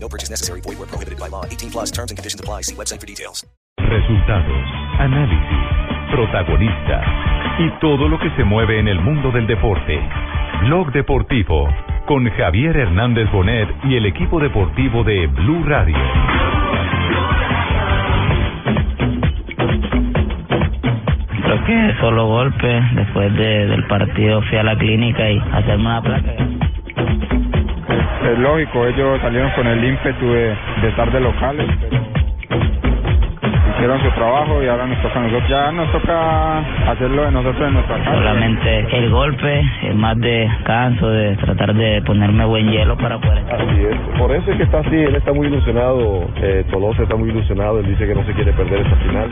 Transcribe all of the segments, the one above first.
No purchase necessary. Void where prohibited by law. 18 plus terms and conditions apply. See website for details. Resultados, análisis, protagonistas y todo lo que se mueve en el mundo del deporte. Blog Deportivo con Javier Hernández Bonet y el equipo deportivo de Blue Radio. Creo que solo golpe. Después de- del partido fui a la clínica y hacerme una placa. Es lógico, ellos salieron con el ímpetu de, de estar de locales, pero hicieron su trabajo y ahora nos toca a nosotros. Ya nos toca hacerlo de nosotros en nuestra casa. Solamente el golpe, es más de canso, de tratar de ponerme buen hielo para poder estar. Así es, por eso es que está así, él está muy ilusionado, eh, Tolosa está muy ilusionado, él dice que no se quiere perder esta final.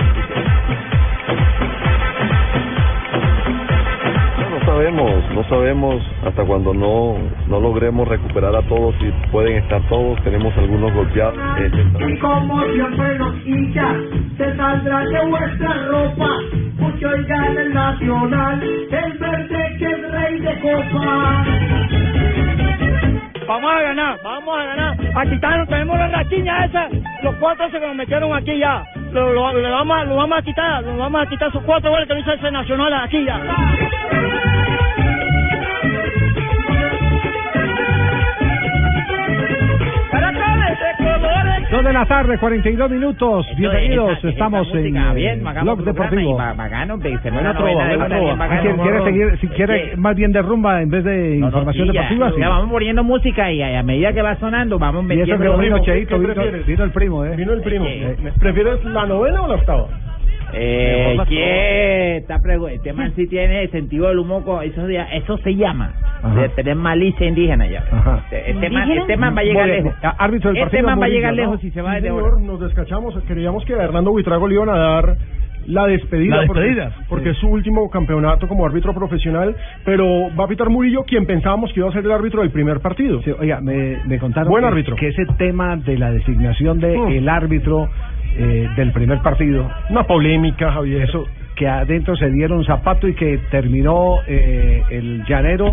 Sabemos, no sabemos hasta cuando no, no logremos recuperar a todos y pueden estar todos, tenemos algunos golpeados. eh, Y como siempre los hinchas se saldrán de vuestra ropa, mucho gana el nacional, el verde que es rey de copa. Vamos a ganar, vamos a ganar. A quitarnos, tenemos la rachiña esa, los cuatro se nos metieron aquí ya. Lo, lo, lo vamos, a- lo vamos a quitar, lo vamos a quitar sus cuatro goles que hizo ese nacional aquí ya. Dos de la tarde, 42 minutos. Bienvenidos, esa- esa estamos en música, eh, bien, Blog Deportivo. novela de buena una trova. bien bacana. ¿Quiere, quiere seguir, si quiere Sí. más bien de rumba en vez de No, no, información ya, deportiva? sí. ya vamos poniendo música y a, a medida que va sonando vamos Y eso metiendo que no vino. Cheito, vino, vino el primo, ¿eh? Vino el primo. Eh, ¿Prefieres la novena o la octava? Eh, ¿qué? Pregu- este man sí tiene sentido del humor, co- eso, eso se llama Ajá. de tener malicia indígena ya. Ajá. Este man, este man va a llegar lejos. Árbitro del Este man va a llegar ¿no? lejos si se va Sí, ahora. señor, nos descachamos. Creíamos que a Hernando Buitrago le iban a dar la despedida. La porque- despedida, Porque, sí. es su último campeonato como árbitro profesional, pero va a pitar Murillo, quien pensábamos que iba a ser el árbitro del primer partido. Sí, oiga, me, me contaron Buen que, árbitro. que ese tema de la designación del Mm. el árbitro eh, del primer partido, Una polémica, Javier. eso que adentro se dieron zapato y que terminó eh, el llanero.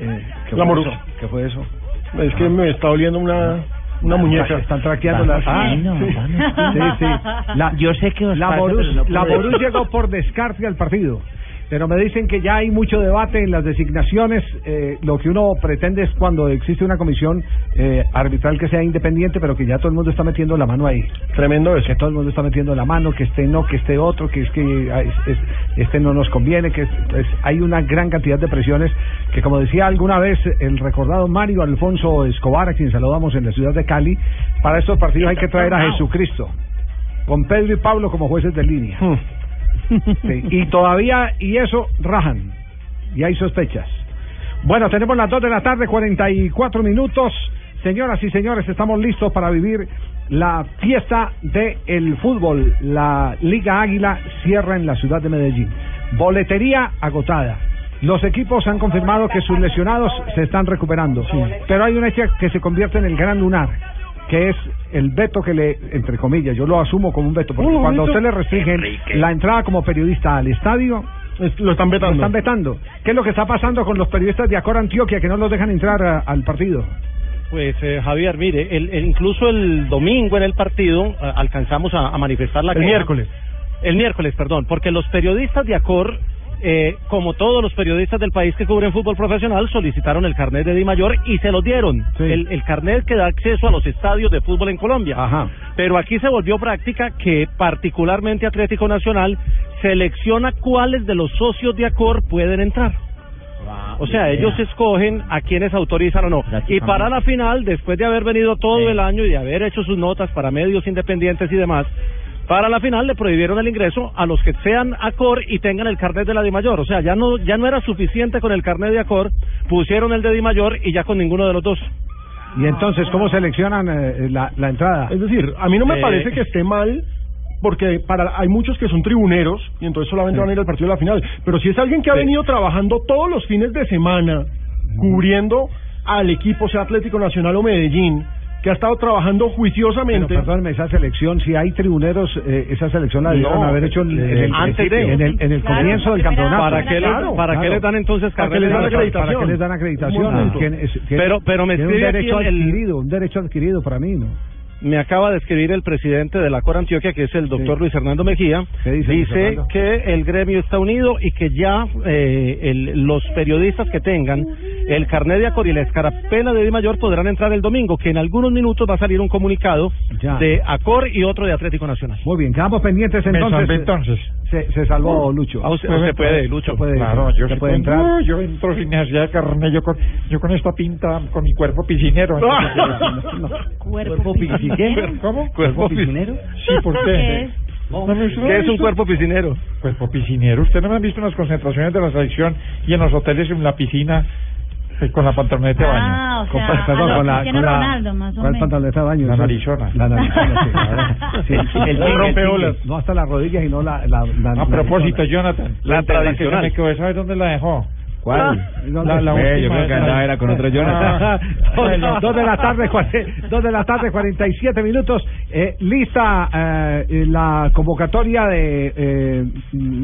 Eh, ¿qué, La fue morusa. eso? ¿Qué fue eso? Es que me está oliendo una, una muñeca. Están traqueando fino, sí. sí, sí. La, Yo sé que os la Borus, no la. Borus llegó por descarte al partido. Pero me dicen que ya hay mucho debate en las designaciones. eh, lo que uno pretende es cuando existe una comisión eh, arbitral que sea independiente, pero que ya todo el mundo está metiendo la mano ahí. Tremendo eso. Que todo el mundo está metiendo la mano, que este no, que este otro, que es que ah, es- es- este no nos conviene, que es- es- hay una gran cantidad de presiones que, como decía alguna vez el recordado Mario Alfonso Escobar, a quien saludamos en la ciudad de Cali, para estos partidos hay que traer a Jesucristo, con Pedro y Pablo como jueces de línea. Hmm. Sí, y todavía, y eso, rajan. Y hay sospechas. Bueno, tenemos las 2 de la tarde, 44 minutos. Señoras y señores, estamos listos para vivir la fiesta del el fútbol. La Liga Águila cierra en la ciudad de Medellín. Boletería agotada. Los equipos han confirmado que sus lesionados se están recuperando. Pero hay una hecha que se convierte en el gran lunar, que es el veto que le, entre comillas, yo lo asumo como un veto, porque cuando a usted le restringen la entrada como periodista al estadio, Es- Lo están lo vetando. están vetando. ¿Qué es lo que está pasando con los periodistas de Acor Antioquia que no los dejan entrar a- al partido? Pues eh, Javier, mire, el, el- incluso el domingo en el partido eh, alcanzamos a, a manifestar la El queja. miércoles. El miércoles, perdón, porque los periodistas de Acor, eh, como todos los periodistas del país que cubren fútbol profesional, solicitaron el carnet de Di Mayor y se lo dieron. Sí. El, el carnet que da acceso a los estadios de fútbol en Colombia. Ajá. Pero aquí se volvió práctica que particularmente Atlético Nacional selecciona cuáles de los socios de Acor pueden entrar. O sea, ellos escogen a quienes autorizan o no. Y para la final, después de haber venido todo el año y de haber hecho sus notas para medios independientes y demás, para la final le prohibieron el ingreso a los que sean Acor y tengan el carnet de la Di Mayor. O sea, ya no, ya no era suficiente con el carnet de Acor, pusieron el de Di Mayor y ya con ninguno de los dos. Y entonces, ¿cómo seleccionan eh, la, la entrada? Es decir, a mí no me Eh. parece que esté mal porque para hay muchos que son tribuneros y entonces solamente van a ir al partido de la final. Pero si es alguien que ha venido trabajando todos los fines de semana cubriendo al equipo, sea Atlético Nacional o Medellín, que ha estado trabajando juiciosamente. Pero perdóneme, esa selección, si hay tribuneros, eh, esa selección la debieron No, haber hecho en, en el, antes de. en el, en el Claro, comienzo del campeonato. ¿Para qué le- Claro, para qué claro. le dan entonces ¿Para qué les dan acreditación? ¿Para qué les dan acreditación? Tiene- es- tiene- Pero- pero me tiene un escribe aquí derecho el- adquirido, un derecho adquirido para mí, ¿no? Me acaba de escribir el presidente de la Cor Antioquia, que es el doctor Luis Hernando Mejía. dice, que el gremio está unido y que ya eh, el- los periodistas que tengan el carnet de Acor y la escarapela de Di Mayor podrán entrar el domingo, que en algunos minutos va a salir un comunicado Ya. de Acor y otro de Atlético Nacional. Muy bien, quedamos pendientes entonces. entonces. Se, se salvó Lucho. Ah, usted- usted puede, Lucho. Usted puede, Claro, yo sí puede entrar. No, yo entro sin necesidad de carnet, yo con, yo con esta pinta, con mi cuerpo piscinero. ¿Cuerpo piscinero? ¿Cómo? ¿Cuerpo piscinero? Sí, ¿por ¿Qué qué? es? ¿No me- usted no ¿Qué ha es un cuerpo piscinero? Cuerpo piscinero. ¿Usted no me ha visto en las concentraciones de la selección y en los hoteles en la piscina eh, con la pantaloneta de baño? Ah, o Con, perdón, con la, con la, Ronaldo, más o ¿cuál menos. pantaloneta de baño? La narizona. La narizona, sí, El el tigre. No hasta las rodillas y no la... la, la A propósito. Jonathan, La la, tradicional. tradicional. que se me quedó, ¿sabes dónde la dejó? ¿Cuál? La, la Ve, última yo creo que andaba era con otro Jonathan. Dos- dos de la tarde, dos de la tarde, 47 minutos. Eh, lista eh, la convocatoria de eh,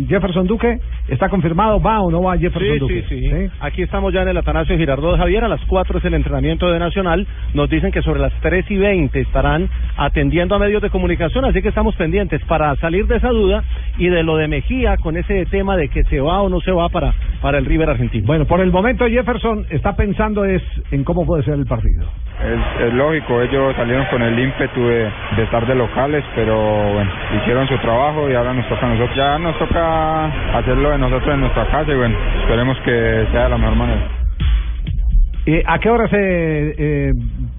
Jefferson Duque. ¿Está confirmado? ¿Va o no va Jefferson Sí, Duque? sí, sí, Aquí estamos ya en el Atanasio Girardot Javier. A las 4 es el entrenamiento de Nacional. Nos dicen que sobre las 3 y 20 estarán atendiendo a medios de comunicación. Así que estamos pendientes para salir de esa duda y de lo de Mejía con ese tema de que se va o no se va para, para el River argentino. Bueno, por el momento Jefferson está pensando es en cómo puede ser el partido. Es, es lógico, ellos salieron con el ímpetu de, de estar de locales, pero bueno, hicieron su trabajo y ahora nos toca a nosotros. Ya nos toca hacerlo de nosotros en nuestra casa y bueno, esperemos que sea de la mejor manera. Eh, ¿A qué hora se eh,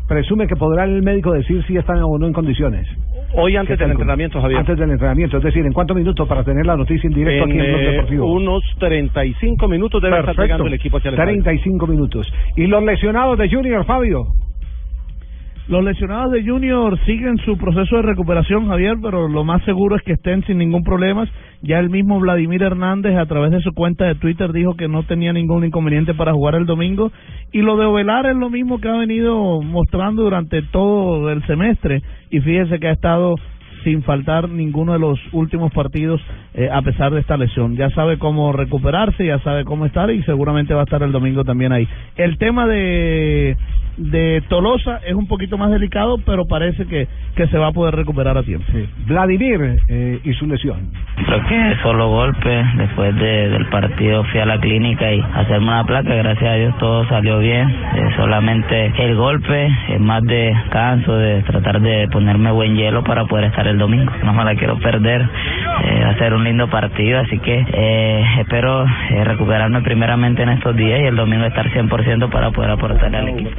presume que podrá el médico decir si están o no en condiciones? Hoy antes ¿Qué del entrenamiento, Javier. Antes del entrenamiento, es decir, ¿en cuántos minutos para tener la noticia en directo En aquí en Blog eh, Deportivo? unos 35 minutos debe estar llegando el equipo hacia el estadio. 35 minutos. ¿Y los lesionados de Junior, Fabio? Los lesionados de Junior siguen su proceso de recuperación, Javier, pero lo más seguro es que estén sin ningún problema. Ya el mismo Vladimir Hernández, a través de su cuenta de Twitter, dijo que no tenía ningún inconveniente para jugar el domingo. Y lo de Ovelar es lo mismo que ha venido mostrando durante todo el semestre. Y fíjese que ha estado sin faltar ninguno de los últimos partidos eh, a pesar de esta lesión. Ya sabe cómo recuperarse, ya sabe cómo estar y seguramente va a estar el domingo también ahí. El tema de de Tolosa es un poquito más delicado, pero parece que, que se va a poder recuperar a tiempo. Vladimir eh, y su lesión. Creo que solo golpe. Después de- del partido fui a la clínica y hacerme una placa. Gracias a Dios todo salió bien. Eh, solamente el golpe es más de canso, de tratar de ponerme buen hielo para poder estar el domingo. No me la quiero perder. Eh, va a ser un lindo partido, así que eh, espero eh, recuperarme primeramente en estos días y el domingo estar 100% para poder aportarle al equipo.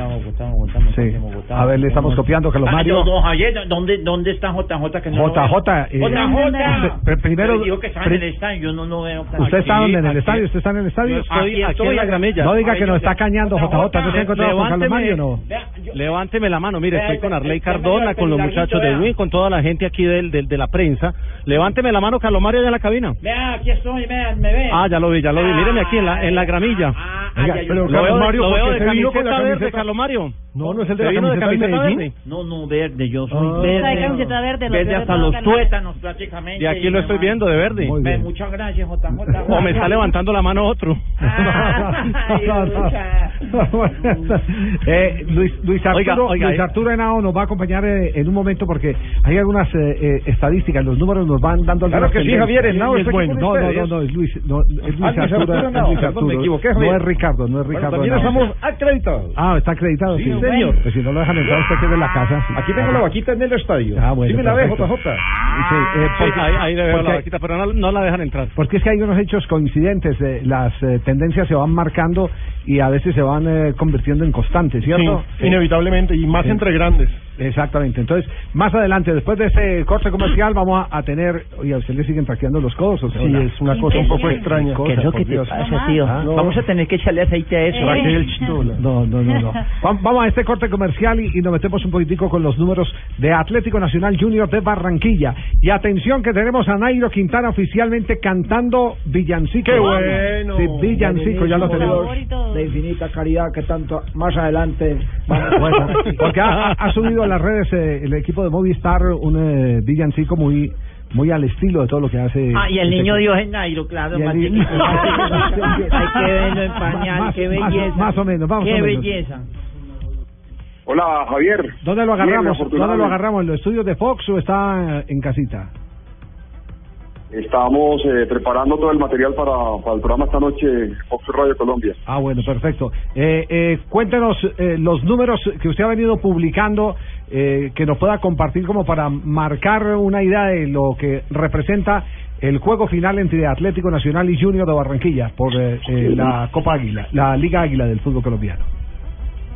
Sí. A ver, le estamos copiando, Carlos Ah, Mario. don, don Javier, ¿dónde, ¿dónde está JJ? Que no JJ, veo? eh, JJ. usted- primero- dijo que pri- en el estadio, yo no lo veo. ¿Usted está Aquí, donde? ¿En el aquí. estadio? ¿Usted está en el estadio? Yo estoy aquí en la gramilla. No diga Ay, que nos está cañando JJ. ¿No se ha encontrado con Carlos Mario no? Levánteme la mano, mire, Vea, estoy con Arley Cardona, con los vea, muchachos de. Win, con toda la gente aquí del, del- de la prensa. Levánteme la mano, Carlos Mario, allá en la cabina. Vea, aquí estoy, vea, me ve. Ah, ya lo vi, ya lo vi. Míreme aquí en la, en la gramilla. Oiga, pero lo veo, de- Mario, lo ¿por veo qué de camiseta la verde, camiseta? Carlos Mario. No, no es el de ¿Se la camiseta de camiseta Medellín. verde? No, no, verde, yo soy Ah. verde. De camiseta verde, los Verde hasta los tuétanos prácticamente. Y aquí lo estoy viendo de verde. Muy Ve, bien. Muchas gracias, JJ. O me está levantando la mano otro. Eh, Luis, Luis Arturo, Oiga, oiga, Luis eh. Arturo Henao nos va a acompañar eh, en un momento porque hay algunas eh, eh, estadísticas, los números nos van dando Claro que sí. Javier, Henao Y aquí bueno. No, no, no, no, es Luis, no, es Luis Ah, Arturo, Arturo es Luis Arturo. equivoqué, no es Ricardo, no es Bueno, Ricardo. también Henao. estamos acreditados. Ah, está acreditado, sí. Sí, señor. Pues si no lo dejan entrar, usted en la casa. sí. Aquí tengo la vaquita en el estadio. Ah, bueno, Sí me la ve. JJ. Sí, eh, Sí, porque- ahí, ahí le veo la vaquita, pero no, no la dejan entrar. Porque es que hay unos hechos coincidentes, eh, las eh, tendencias se van marcando y a veces se van eh, convirtiendo en constantes, ¿cierto? Inevitablemente, y más entre grandes. Exactamente. Entonces, más adelante, después de este corte comercial, vamos a, a tener. Oye, ¿a usted le siguen taqueando los codos? O sea, Sí, es una cosa un poco extraña. ¿Qué es lo que te Dios. pasa, tío? Ah, no. Vamos a tener que echarle aceite a eso. Chitola. No, no, no, no. Va- Vamos a este corte comercial y, y nos metemos un poquitico con los números de Atlético Nacional Junior de Barranquilla. Y atención que tenemos a Nairo Quintana oficialmente cantando villancico. ¡Qué bueno! Sí, villancico, ya lo tenemos. De infinita caridad que tanto más adelante. Bueno, porque ha, ha subido las redes eh, el equipo de Movistar un eh, villancico muy muy al estilo de todo lo que hace. Ah, y el este niño. Dios es Nairo, claro. Hay que verlo en pañal, Más- qué belleza. más o menos, vamos Qué o menos. belleza. Hola, Javier. ¿Dónde lo Bien, agarramos? ¿Dónde lo agarramos? ¿En los estudios de Fox o está en casita? Estamos eh, preparando todo el material para, para el programa esta noche, Fox Radio Colombia. Ah, bueno, perfecto. Eh, eh, cuéntenos eh, los números que usted ha venido publicando, eh, que nos pueda compartir como para marcar una idea de lo que representa el juego final entre Atlético Nacional y Junior de Barranquilla por eh, la Copa Águila, la Liga Águila del fútbol colombiano.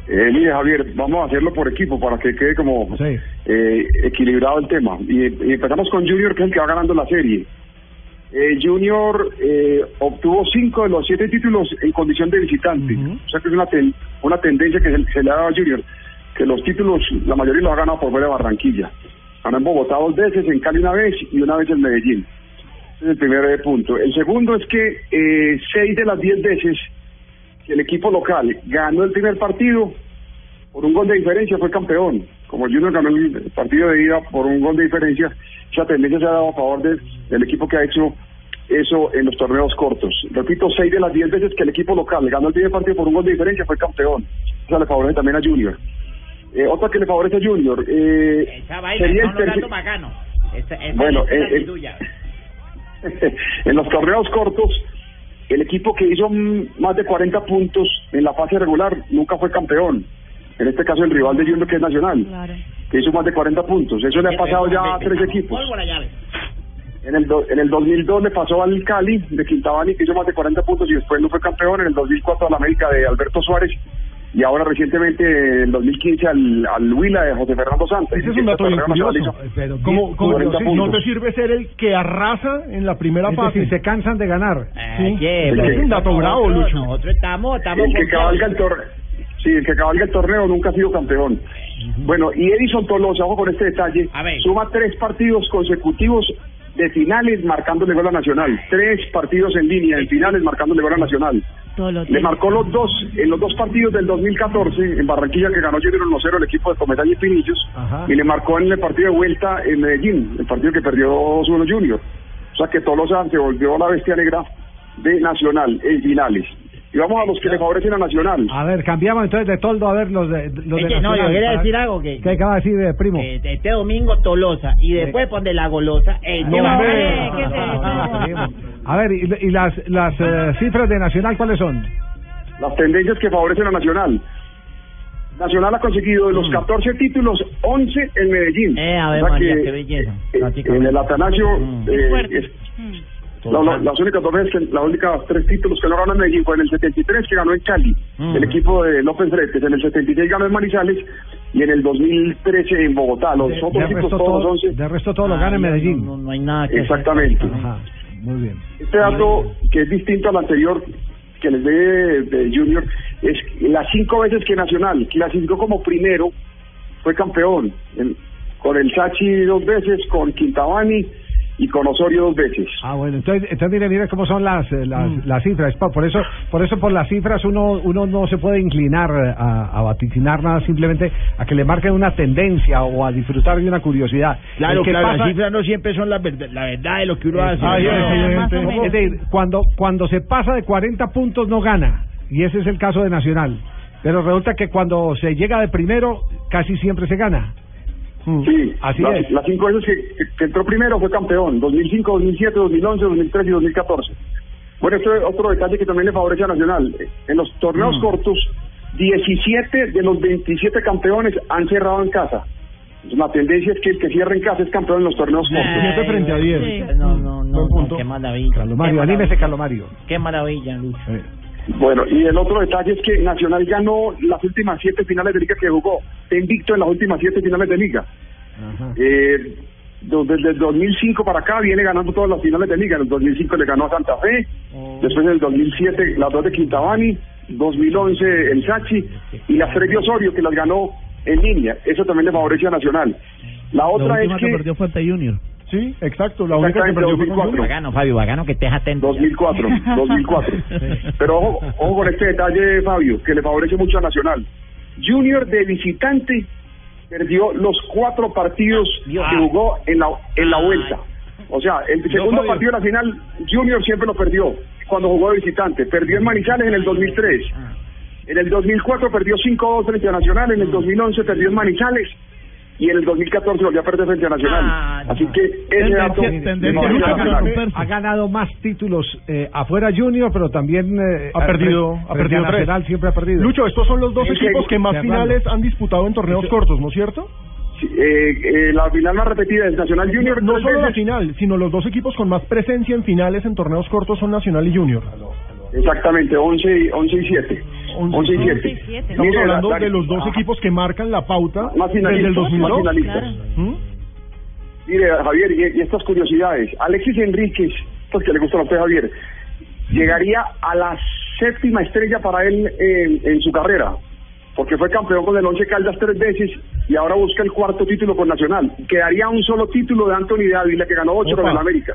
Eh, mire, Javier, vamos a hacerlo por equipo para que quede como eh, equilibrado el tema. Y, y empezamos con Junior, que es el que va ganando la serie. Eh, Junior eh, obtuvo cinco de los siete títulos en condición de visitante. O sea que es una, ten- una tendencia que se, se le ha dado a Junior, que los títulos, la mayoría los ha ganado por fuera de Barranquilla. Ganó en Bogotá dos veces, en Cali una vez y una vez en Medellín. Ese es el primer eh, punto. El segundo es que eh, seis de las diez veces que el equipo local ganó el primer partido, por un gol de diferencia fue campeón. Como Junior ganó el partido de ida por un gol de diferencia, tendencia se ha dado a favor de- del equipo que ha hecho eso en los torneos cortos. Repito, seis de las diez veces que el equipo local ganó el primer partido por un gol de diferencia fue campeón. Eso le favorece también a Junior. Eh, otra que le favorece a Junior. Eh, Esa vaina sería el bacano. Esa, esa Bueno, eh, en los torneos cortos, el equipo que hizo más de 40 puntos en la fase regular nunca fue campeón. En este caso, el rival de Junior, que es Nacional, que hizo más de 40 puntos. Eso le ha pasado ya a tres equipos. Pólvora llave. En el, do- en el 2002 le pasó al Cali de Quintabani, que hizo más de 40 puntos y después no fue campeón. En el 2004 al América de Alberto Suárez. Y ahora recientemente, en el 2015, al, al Huila de José Fernando Santos. Ese es un dato bien curioso. Pero Como, como 40 no te sirve ser el que arrasa en la primera Es fase. decir, se cansan de ganar. Sí, Oye, es un dato bravo, nosotros- Lucho. Nosotros estamos, estamos el que con cabalga el torneo. Sí, el que cabalga el torneo nunca ha sido campeón. Bueno, y Edison Tolosa, ojo con este detalle, suma tres partidos consecutivos de finales marcándole gol a Nacional. Tres partidos en línea en finales marcándole gol a Nacional. Le marcó los dos, en los dos partidos del 2014 en Barranquilla que ganó Junior 1-0 el equipo de Comesaña y Pinillos. Y le marcó en el partido de vuelta en Medellín, el partido que perdió 2-1 Junior. O sea que Tolosa se volvió la bestia negra de Nacional en finales. Y vamos a los que le favorecen a Nacional. A ver, cambiamos entonces de toldo a ver los de, los de Es que no, yo quería decir algo que- ¿Qué acaba de decir, eh, primo? Eh, este domingo Tolosa y después pon de la golosa. Eh, No, te va- hombre. Eh, ¿qué es eso? A ver, y, y las, las eh, cifras de Nacional, ¿cuáles son? las tendencias que favorecen a Nacional. Nacional ha conseguido de los 14 títulos, 11 en Medellín. Mm. Eh, a ver, O sea María, que, qué belleza. eh, en el Atanasio, Mm. eh, es- la- la- las únicas dos veces, que, las únicas tres títulos que no ganó en Medellín fue en el 73 que ganó en Cali, Mm. el equipo de López Fretes, en el 76 ganó en Manizales y en el 2013 en Bogotá. Los De, otros de títulos resto todos todo, 11. de resto todo lo Ah, gana en no, Medellín. No, no hay nada que hacer. Exactamente. Ajá, muy bien. Este dato que es distinto al anterior que les dé de Junior es las cinco veces que Nacional clasificó como primero fue campeón En- con el Sachi dos veces, con Quintabani y con Osorio dos veces. Ah, bueno, entonces, entonces mire, mire cómo son las, eh, las, las cifras. Por, eso, por eso por las cifras uno, uno no se puede inclinar eh, a, a vaticinar nada, simplemente a que le marquen una tendencia o a disfrutar de una curiosidad. Claro, que claro, pasa- las cifras no siempre son la verdad, la verdad de lo que uno hace. No, no, es decir, cuando, cuando se pasa de 40 puntos no gana, y ese es el caso de Nacional. Pero resulta que cuando se llega de primero, casi siempre se gana. Sí, Así las, es. las cinco veces que, que- que entró primero fue campeón, 2005, 2007, 2011, 2013 y 2014. Bueno, esto es otro detalle que también le favorece a Nacional. En los torneos cortos, 17 de los 27 campeones han cerrado en casa. La tendencia es que el que cierra en casa es campeón en los torneos cortos. Siete frente a diez. No, no, no, no, qué maravilla. Carlos Mario, qué anímese. Carlos Mario. Qué maravilla, Lucho. Bueno, y el otro detalle es que Nacional ganó las últimas siete finales de liga que jugó. Invicto en las últimas siete finales de liga. Eh, desde el 2005 para acá viene ganando todas las finales de liga. En el 2005 le ganó a Santa Fe, después en el 2007 las dos de Quintabani, 2011 el Sachi y las tres de Osorio que las ganó en línea. Eso también le favorece a Nacional. La otra es que que... perdió fue ante Junior. Sí, exacto. La única que perdió fue con 2004. Junior. Bacano, Fabio, bacano que estés atento. 2004, 2004. Pero ojo, ojo con este detalle, Fabio, que le favorece mucho a Nacional. Junior de visitante perdió los cuatro partidos que jugó en la, en la vuelta. O sea, el segundo partido de la final, Junior siempre lo perdió cuando jugó de visitante. Perdió en Manizales en el 2003. En el 2004 perdió 5-2 frente a Nacional. En el 2011 perdió en Manizales. Y en el 2014 volvió a perder frente a Nacional. Así que ese dato. Ha ganado más títulos eh, afuera Junior, pero también eh, Ha perdido, frente ha perdido tres. Nacional siempre ha perdido. Lucho, estos son los dos equipos que más finales han disputado en torneos cortos, ¿no es cierto? Sí, eh, eh, la final más repetida es Nacional Junior. No solo la final, sino los dos equipos con más presencia en finales en torneos cortos son Nacional y Junior. Exactamente, 11 y, 11 y 7. 11 y 7. Estamos Mire, hablando la- la- de los dos ah, equipos que marcan la pauta Más desde el finalistas, 2002. más finalistas. ¿Mm? Mire, Javier, y, y estas curiosidades. Alexis Enríquez, pues que le gusta a usted, Javier, llegaría a la séptima estrella para él en, en su carrera, porque fue campeón con el Once Caldas tres veces y ahora busca el cuarto título con Nacional. Quedaría un solo título de Anthony Dávila, que ganó ocho Opa. con el América.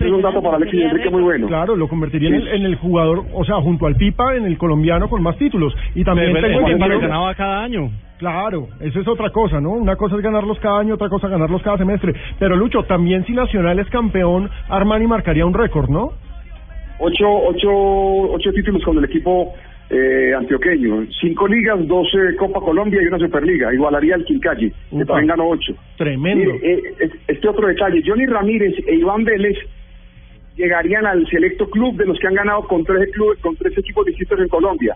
Es un dato para Alexis Enrique muy bueno. Claro, lo convertiría en el, en el jugador, o sea, junto al Pipa, en el colombiano con más títulos. Y también Pero el tengo Pipa ganaba cada año. Claro, eso es otra cosa, ¿no? Una cosa es ganarlos cada año, otra cosa es ganarlos cada semestre. Pero Lucho, también si Nacional es campeón, Armani marcaría un récord, ¿no? Ocho, ocho, ocho títulos con el equipo eh, antioqueño. Cinco ligas, doce Copa Colombia y una Superliga. Igualaría al Quincalle, que también ganó ocho. Tremendo. Mire, eh, es- este otro detalle, Johnny Ramírez e Iván Vélez llegarían al selecto club de los que han ganado con tres clubes, con tres equipos distintos en Colombia.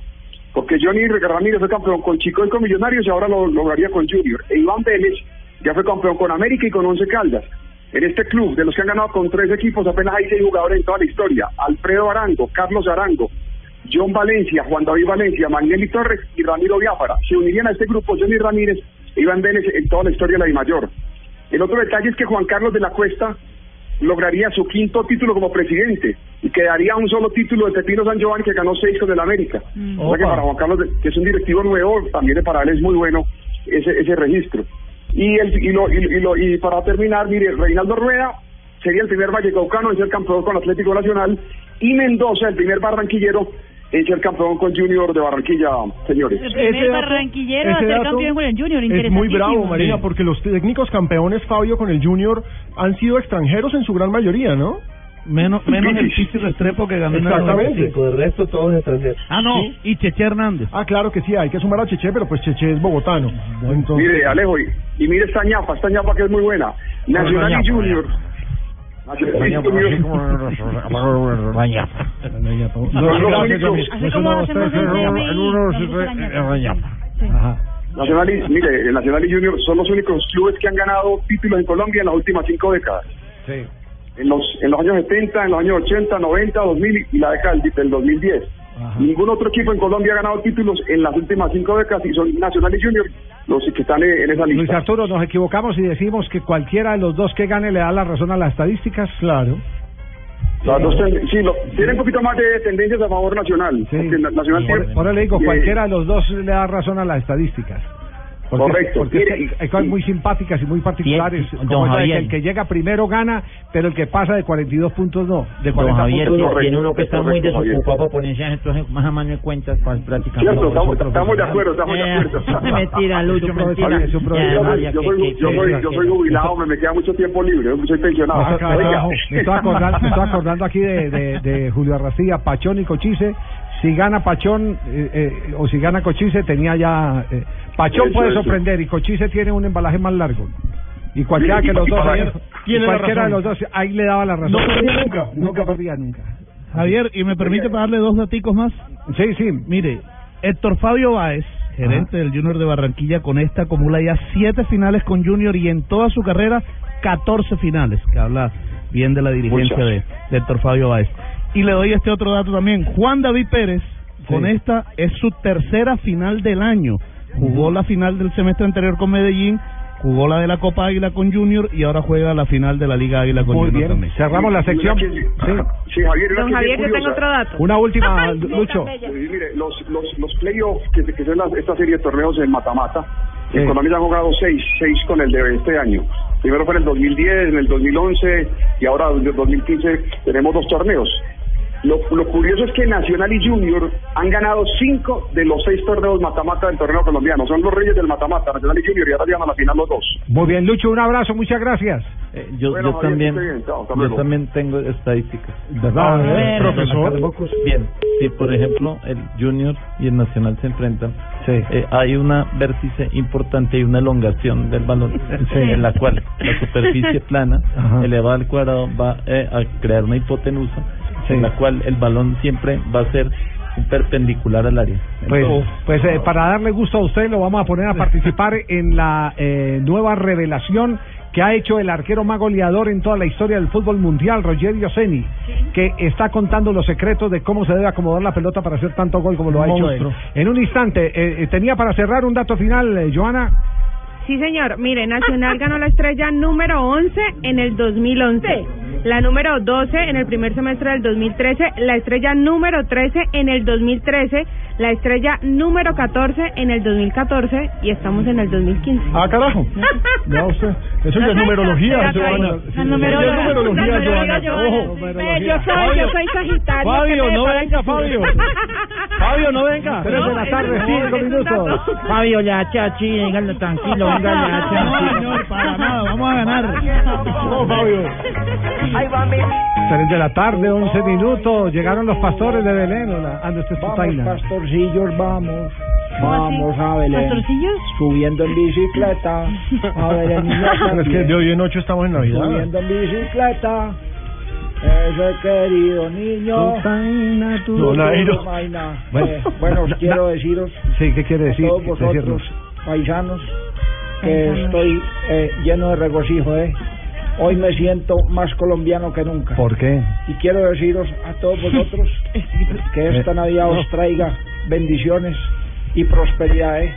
Porque Johnny Ramírez fue campeón con Chico y con Millonarios y ahora lo lograría con Junior. E Iván Vélez ya fue campeón con América y con Once Caldas. En este club, de los que han ganado con tres equipos, apenas hay seis jugadores en toda la historia. Alfredo Arango, Carlos Arango, John Valencia, Juan David Valencia, Magnelli Torres y Ramiro Biafara. Se unirían a este grupo Johnny Ramírez e Iván Vélez en toda la historia de la Dimayor. El otro detalle es que Juan Carlos de la Cuesta lograría su quinto título como presidente y quedaría un solo título de Pepino San Giovanni que ganó seis con el América. O sea que para Juan Carlos, que es un directivo nuevo, también para él es muy bueno ese, ese registro. Y, el, y, lo, y, y lo- y para terminar, mire, Reinaldo Rueda sería el primer vallecaucano en ser campeón con Atlético Nacional y Mendoza el primer barranquillero en ser campeón con Junior de Barranquilla, señores. El primer barranquillero a ese ser dato campeón con el Junior, Es muy bravo, Marina, porque los técnicos campeones, Fabio, con el Junior, han sido extranjeros en su gran mayoría, ¿no? Menos, menos el Pichi Restrepo que ganó en el Exactamente. 95. De resto, todos extranjeros. Ah, no, Sí. y Cheche Hernández. Ah, claro que sí, hay que sumar a Cheche, pero pues Cheche es bogotano. Entonces, Mire, Alejo, y, y mire esta ñapa, esta ñapa que es muy buena. Nacional y ñapa, Junior. Nacional y, mire, el Nacional y Junior son los únicos clubes que han ganado títulos en Colombia en las últimas cinco décadas. Sí. En los, en los años 70, en los años 80, 90, 2000 y la década del, del 2010. Ningún otro equipo en Colombia ha ganado títulos en las últimas cinco décadas y son Nacional y Junior los que están en, esa Luis lista. Arturo, nos equivocamos y decimos que cualquiera de los dos que gane le da la razón a las estadísticas. Claro. Las dos sí, lo, tienen un poquito más de tendencias a favor nacional. nacional Por, tiene- por eso le digo, eh, cualquiera de los dos le da razón a las estadísticas. Porque, Correcto. Porque es que Mire, hay cosas muy simpáticas y muy particulares. Bien, como esa de que el que llega primero gana, pero el que pasa de 42 puntos no. De Don 40 Javier, puntos no. tiene- uno que está muy desocupado para ponerse entonces más a mano de cuentas para prácticamente. Cierto, estamos, estamos de acuerdo, estamos de Eh, acuerdo. mentira, Lucho, Es un profesor, mentira. es un profesor. Yo yo soy- jubilado, me, me queda mucho tiempo libre, soy pensionado. Me estoy- Oiga. me estoy acordando, me estoy acordando aquí de, de, de Julio Arrastía, Pachón y Cochise. Si gana Pachón eh, eh, o si gana Cochise, tenía ya. eh, Pachón Eso, puede eso. sorprender y Cochise tiene un embalaje más largo. Y cualquiera Sí, que y- los dos, la cualquiera de los dos, ahí le daba la razón. No perdía nunca. Nunca perdía nunca. Javier, ¿y me permite pagarle dos daticos más? Sí, sí. Mire, Héctor Fabio Báez, gerente del Junior de Barranquilla, con esta acumula ya siete finales con Junior y en toda su carrera 14 finales, que habla bien de la dirigencia Muchas. de, de Héctor Fabio Báez. Y le doy este otro dato también. Juan David Pérez, con esta, es su tercera final del año. Jugó la final del semestre anterior con Medellín, jugó la de la Copa Águila con Junior y ahora juega la final de la Liga Águila con Muy Junior bien. también. Cerramos la sección. Sí. Sí, Javier, una Don que Javier, yo tengo otro dato. Una última, Lucho. Mire, los, los, los playoffs, que, que son las- esta serie de torneos en mata-mata, Sí. en Colombia han jugado seis, seis con el de este año. Primero fue en el 2010, en el 2011 y ahora en el 2015 tenemos dos torneos. Lo, lo curioso es que Nacional y Junior han ganado cinco de los seis torneos mata-mata del torneo colombiano. Son los reyes del mata-mata, Nacional y Junior, y ahora llegan a la final los dos. Muy bien, Lucho, un abrazo, muchas gracias. Yo, Bueno, yo Javier, también, bien. Chao, yo también tengo estadísticas. ¿Verdad, A ver, profesor? Bien, si por ejemplo el Junior y el Nacional se enfrentan, eh, hay una vértice importante y una elongación del balón, en la cual la superficie plana elevada al cuadrado va eh, a crear una hipotenusa, en la cual el balón siempre va a ser perpendicular al área. Pues, pues eh, para darle gusto a usted, lo vamos a poner a participar en la eh, nueva revelación que ha hecho el arquero más goleador en toda la historia del fútbol mundial, Rogerio Ceni, que está contando los secretos de cómo se debe acomodar la pelota para hacer tanto gol como lo ha hecho él. En un instante, eh, eh, tenía para cerrar un dato final, eh, Joana. Sí, señor. Mire, Nacional ganó la estrella número 11 en el 2011, la número 12 en el primer semestre del 2013, la estrella número 13 en el 2013, la estrella número 14 en el 2014 y estamos en el 2015. Ah, carajo. Vea usted. Eso ya es numerología, Joana. La numerología. Ya Joana. Ojo. Eh, yo soy, yo soy Sagitario. Fabio, ¿qué me no venga, Fabio. Fabio, no venga. Tres de la tarde, cinco minutos. Fabio, ya, chachi, díganlo tranquilo, venga, ya, chachi. señor, para nada, vamos a ganar. No, Fabio. Tres de la tarde, once minutos. Llegaron los pastores de Belén. Anda, este Vamos, taina. pastorcillos, vamos. Vamos a Belén. ¿Pastorcillos? Subiendo en bicicleta. A Belén. es que de hoy en ocho estamos en Navidad. Subiendo en bicicleta. Ese querido niño. Nairo. Bueno, Eh, bueno, na- quiero na- deciros Sí, ¿qué quiere a decir? todos vosotros, Decirnos. paisanos, que estoy eh, lleno de regocijo, ¿eh? Hoy me siento más colombiano que nunca. ¿Por qué? Y quiero deciros a todos vosotros que esta Eh, Navidad os traiga bendiciones y prosperidad, ¿eh?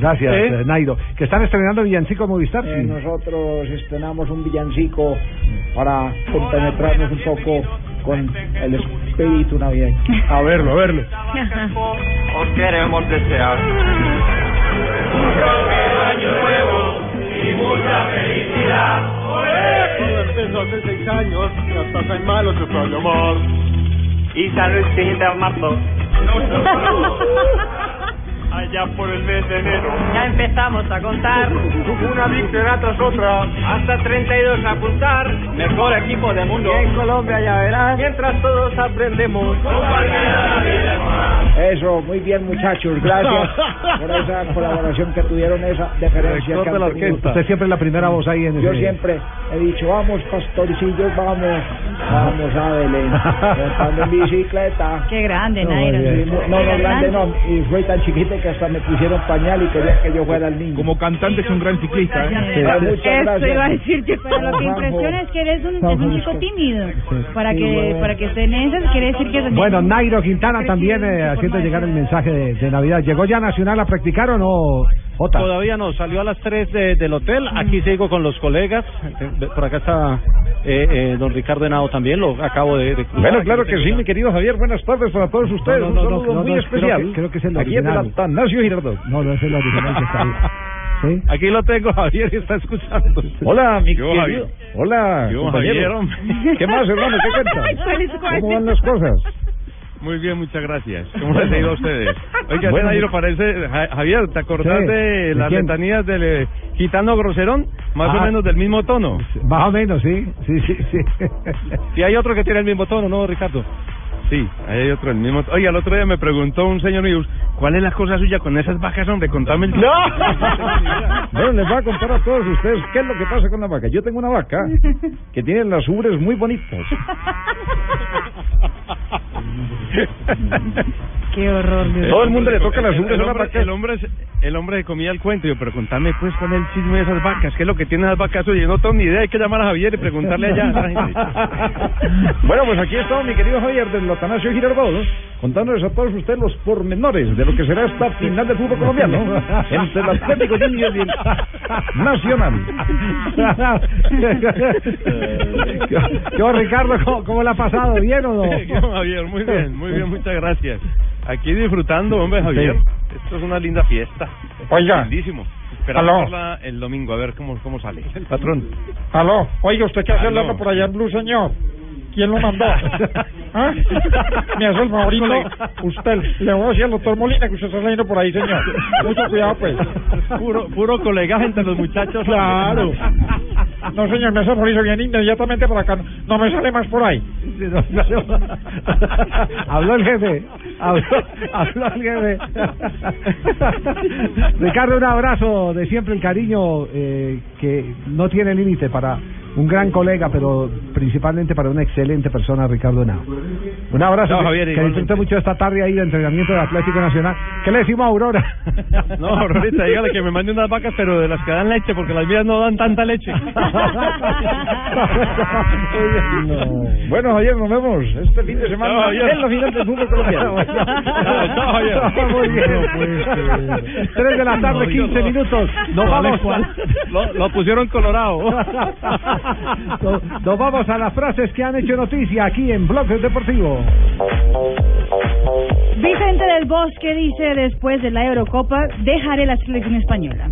Gracias, ¿Eh? eh, Nairo. Que están estrenando Villancico Movistar. Eh, sí. nosotros estrenamos un villancico para compenetrarnos un poco con el espíritu navideño. A verlo, a verlo. Os queremos desear Todo empezó hace seis años, hasta hace malo se fue a llamar. y San Luis de marzo. Allá por el mes de enero. Ya empezamos a contar. Una victoria tras otra. Hasta 32 a apuntar. Mejor equipo del mundo. en Colombia ya verás. Mientras todos aprendemos. Eso, muy bien muchachos, gracias por esa colaboración que tuvieron, esa deferencia que han tenido. Usted siempre es la primera voz ahí en Yo ese- siempre he dicho, vamos pastorcillos, vamos, vamos a Belén, montando en bicicleta. Qué grande, No, Nairo. sí, no, no, no, grande no, y fue tan chiquito que hasta me pusieron pañal y querían que yo fuera el niño. Como cantante es un gran ciclista, ¿eh? muchas Eso iba a decir yo. Pero lo que impresiona es que eres un, es un chico tímido. Para que para que esté en esas, quiere decir que Bueno, Nairo Quintana también eh, haciendo llegar el mensaje de, de Navidad. ¿Llegó ya Nacional a practicar o no, Jota? Todavía no, salió a las 3 de- del hotel. Aquí sigo con los colegas. Eh, Por acá está eh, eh, don Ricardo Henao también, lo acabo de, de. Bueno, claro que sí, mi querido Javier. Buenas tardes para todos ustedes. No, no, un no, saludo no, no, muy creo especial. que- creo que es el Aquí original. la Atanasio Girardot. No, no es el original que está ahí. ¿Sí? Aquí lo tengo, Javier, y está escuchando. Hola, mi Yo, querido. Javier. Hola, Yo, compañero. Javier. ¿Qué más, hermano? ¿Qué cuentas? ¿Cómo van las cosas? Muy bien, muchas gracias. ¿Cómo les ha ido a ustedes? Oiga, Bueno, lo parece, Ja- Javier, ¿te acordás Sí, de ¿de las quién? letanías del eh, gitano groserón? Más o menos del mismo tono. Más o menos, sí. Sí, sí, sí. Y hay otro que tiene el mismo tono, ¿no, Ricardo? Sí, ahí hay otro, el mismo. Oiga, el otro día me preguntó un señor mío, ¿cuál es la cosa suya con esas vacas, hombre? Contame el... Bueno, les voy a contar a todos ustedes qué es lo que pasa con la vaca. Yo tengo una vaca que tiene las ubres muy bonitas. Qué horror. Todo el mundo le toca las ubres el a hombre, vacas. el hombre el hombre se comía el cuento, yo, pero contame pues con el chisme de esas vacas, ¿qué es lo que tienen las vacas? Oye, no tengo ni idea, hay que llamar a Javier y preguntarle allá a gente. Bueno, pues aquí está mi querido Javier del Atanasio Girardot, contándoles a todos ustedes los pormenores de lo que será esta final del fútbol colombiano entre el Atlético Junior y el Nacional. ¿Qué va, Ricardo? ¿Cómo, cómo le ha pasado? ¿Bien o no? ¿Qué, Javier, muy bien, muy bien, muchas gracias. Aquí disfrutando, hombre, Javier. Esto es una linda fiesta. Oiga. Lindísimo. Esperamos Aló. verla el domingo, a ver cómo, cómo sale. El patrón. Aló, oiga, ¿usted qué hace Aló. hablando por allá en Blue, señor? ¿Quién lo mandó? ¿Ah? Me hace el favorito. Usted, le voy a decir al doctor Molina que usted está saliendo por ahí, señor. Mucho cuidado, pues. Puro, puro colegaje entre los muchachos. Claro. No, señor, me hace el favorito. Viene inmediatamente por acá. No me sale más por ahí. Habló el jefe. Habló, habló el jefe. Ricardo, un abrazo de siempre el cariño eh, que no tiene límite para un gran colega, pero principalmente para una excelente persona, Ricardo Henao. Un abrazo. Javier, que disfrute mucho esta tarde ahí de entrenamiento del Atlético Nacional. ¿Qué le decimos a Aurora? No, Aurorita, dígale que me mande unas vacas, pero de las que dan leche, porque las mías no dan tanta leche. No. Bueno, Javier, nos vemos este fin de semana en la final del fútbol colombiano. Muy bien. Tres de la tarde, 15 minutos. Nos vamos. Lo, lo pusieron colorado. Nos, vamos a las frases que han hecho noticia aquí en Blog Deportivo. Vicente del Bosque dice después de la Eurocopa, dejaré la selección española.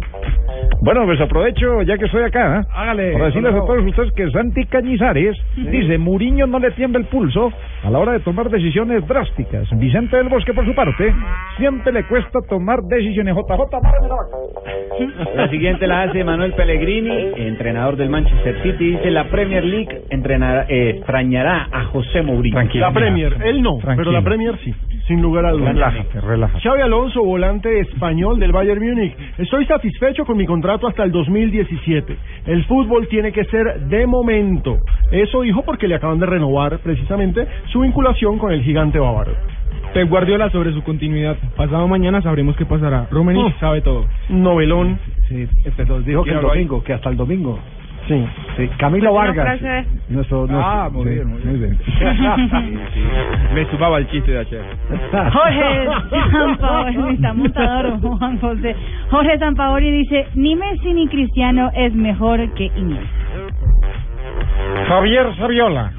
Bueno, pues aprovecho ya que estoy acá ¿eh? Hágale. para decirles a todos ustedes que Santi Cañizares dice Muriño no le tiembla el pulso a la hora de tomar decisiones drásticas. Vicente del Bosque, por su parte, siempre le cuesta tomar decisiones. JJ, la. La siguiente la hace Manuel Pellegrini, entrenador del Manchester City. Dice la Premier League entrenará, eh, extrañará a José Mourinho. La Premier, él no, pero la Premier sí, sin lugar a dudas. Relájate, relájate. Xavi Alonso, volante español del Bayern Múnich. Estoy satisfecho con mi contrato hasta el 2017. El fútbol tiene que ser de momento. Eso dijo porque le acaban de renovar precisamente su vinculación con el gigante bávaro. Pep Guardiola sobre su continuidad. Pasado mañana sabremos qué pasará. Rummenigge sabe todo. Novelón. Sí, este nos dijo que el domingo, que hasta el domingo. Sí. Sí, Camilo Vargas. Nuestro, nuestro- Ah, muy sí, bien, muy bien. Me sumaba el chiste de ayer. Jorge Sampaoli, está montador Juan José. Jorge Sampaoli dice, ni Messi ni Cristiano es mejor que Iniesta. Javier Saviola.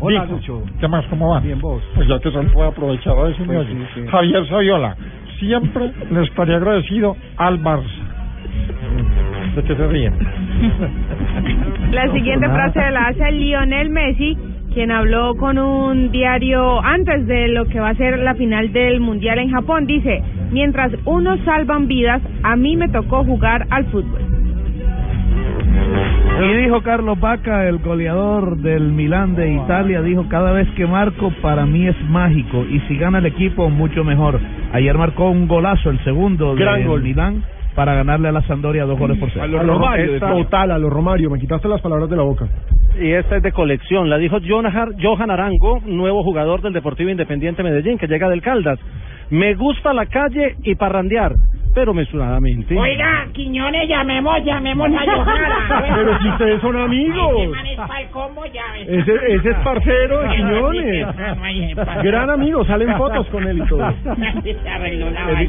Hola, Dijo, Lucho. ¿Qué más? ¿Cómo va? Bien, vos. Pues ya que son puede aprovechar a eso, me Pues oye. sí, sí. Javier Saviola. Siempre le estaría agradecido al Barça. La siguiente frase la hace Lionel Messi, quien habló con un diario antes de lo que va a ser la final del Mundial en Japón. Dice, mientras unos salvan vidas, a mí me tocó jugar al fútbol. Y dijo Carlos Vaca, el goleador del Milán de Italia, dijo, cada vez que marco para mí es mágico y si gana el equipo mucho mejor. Ayer marcó un golazo, el segundo del gol. Milán para ganarle a la Sampdoria dos goles por cero. A lo Romario, total, a lo Romario. Me quitaste las palabras de la boca. Y esta es de colección. La dijo Johan Arango, nuevo jugador del Deportivo Independiente Medellín, que llega del Caldas. Me gusta la calle y parrandear, pero mesuradamente. Oiga, Quiñones, llamemos, llamemos a Johanna. Pero si ustedes son amigos. Ese. Ese, ese es parcero de Quiñones. Gran amigo, salen fotos con él y todo.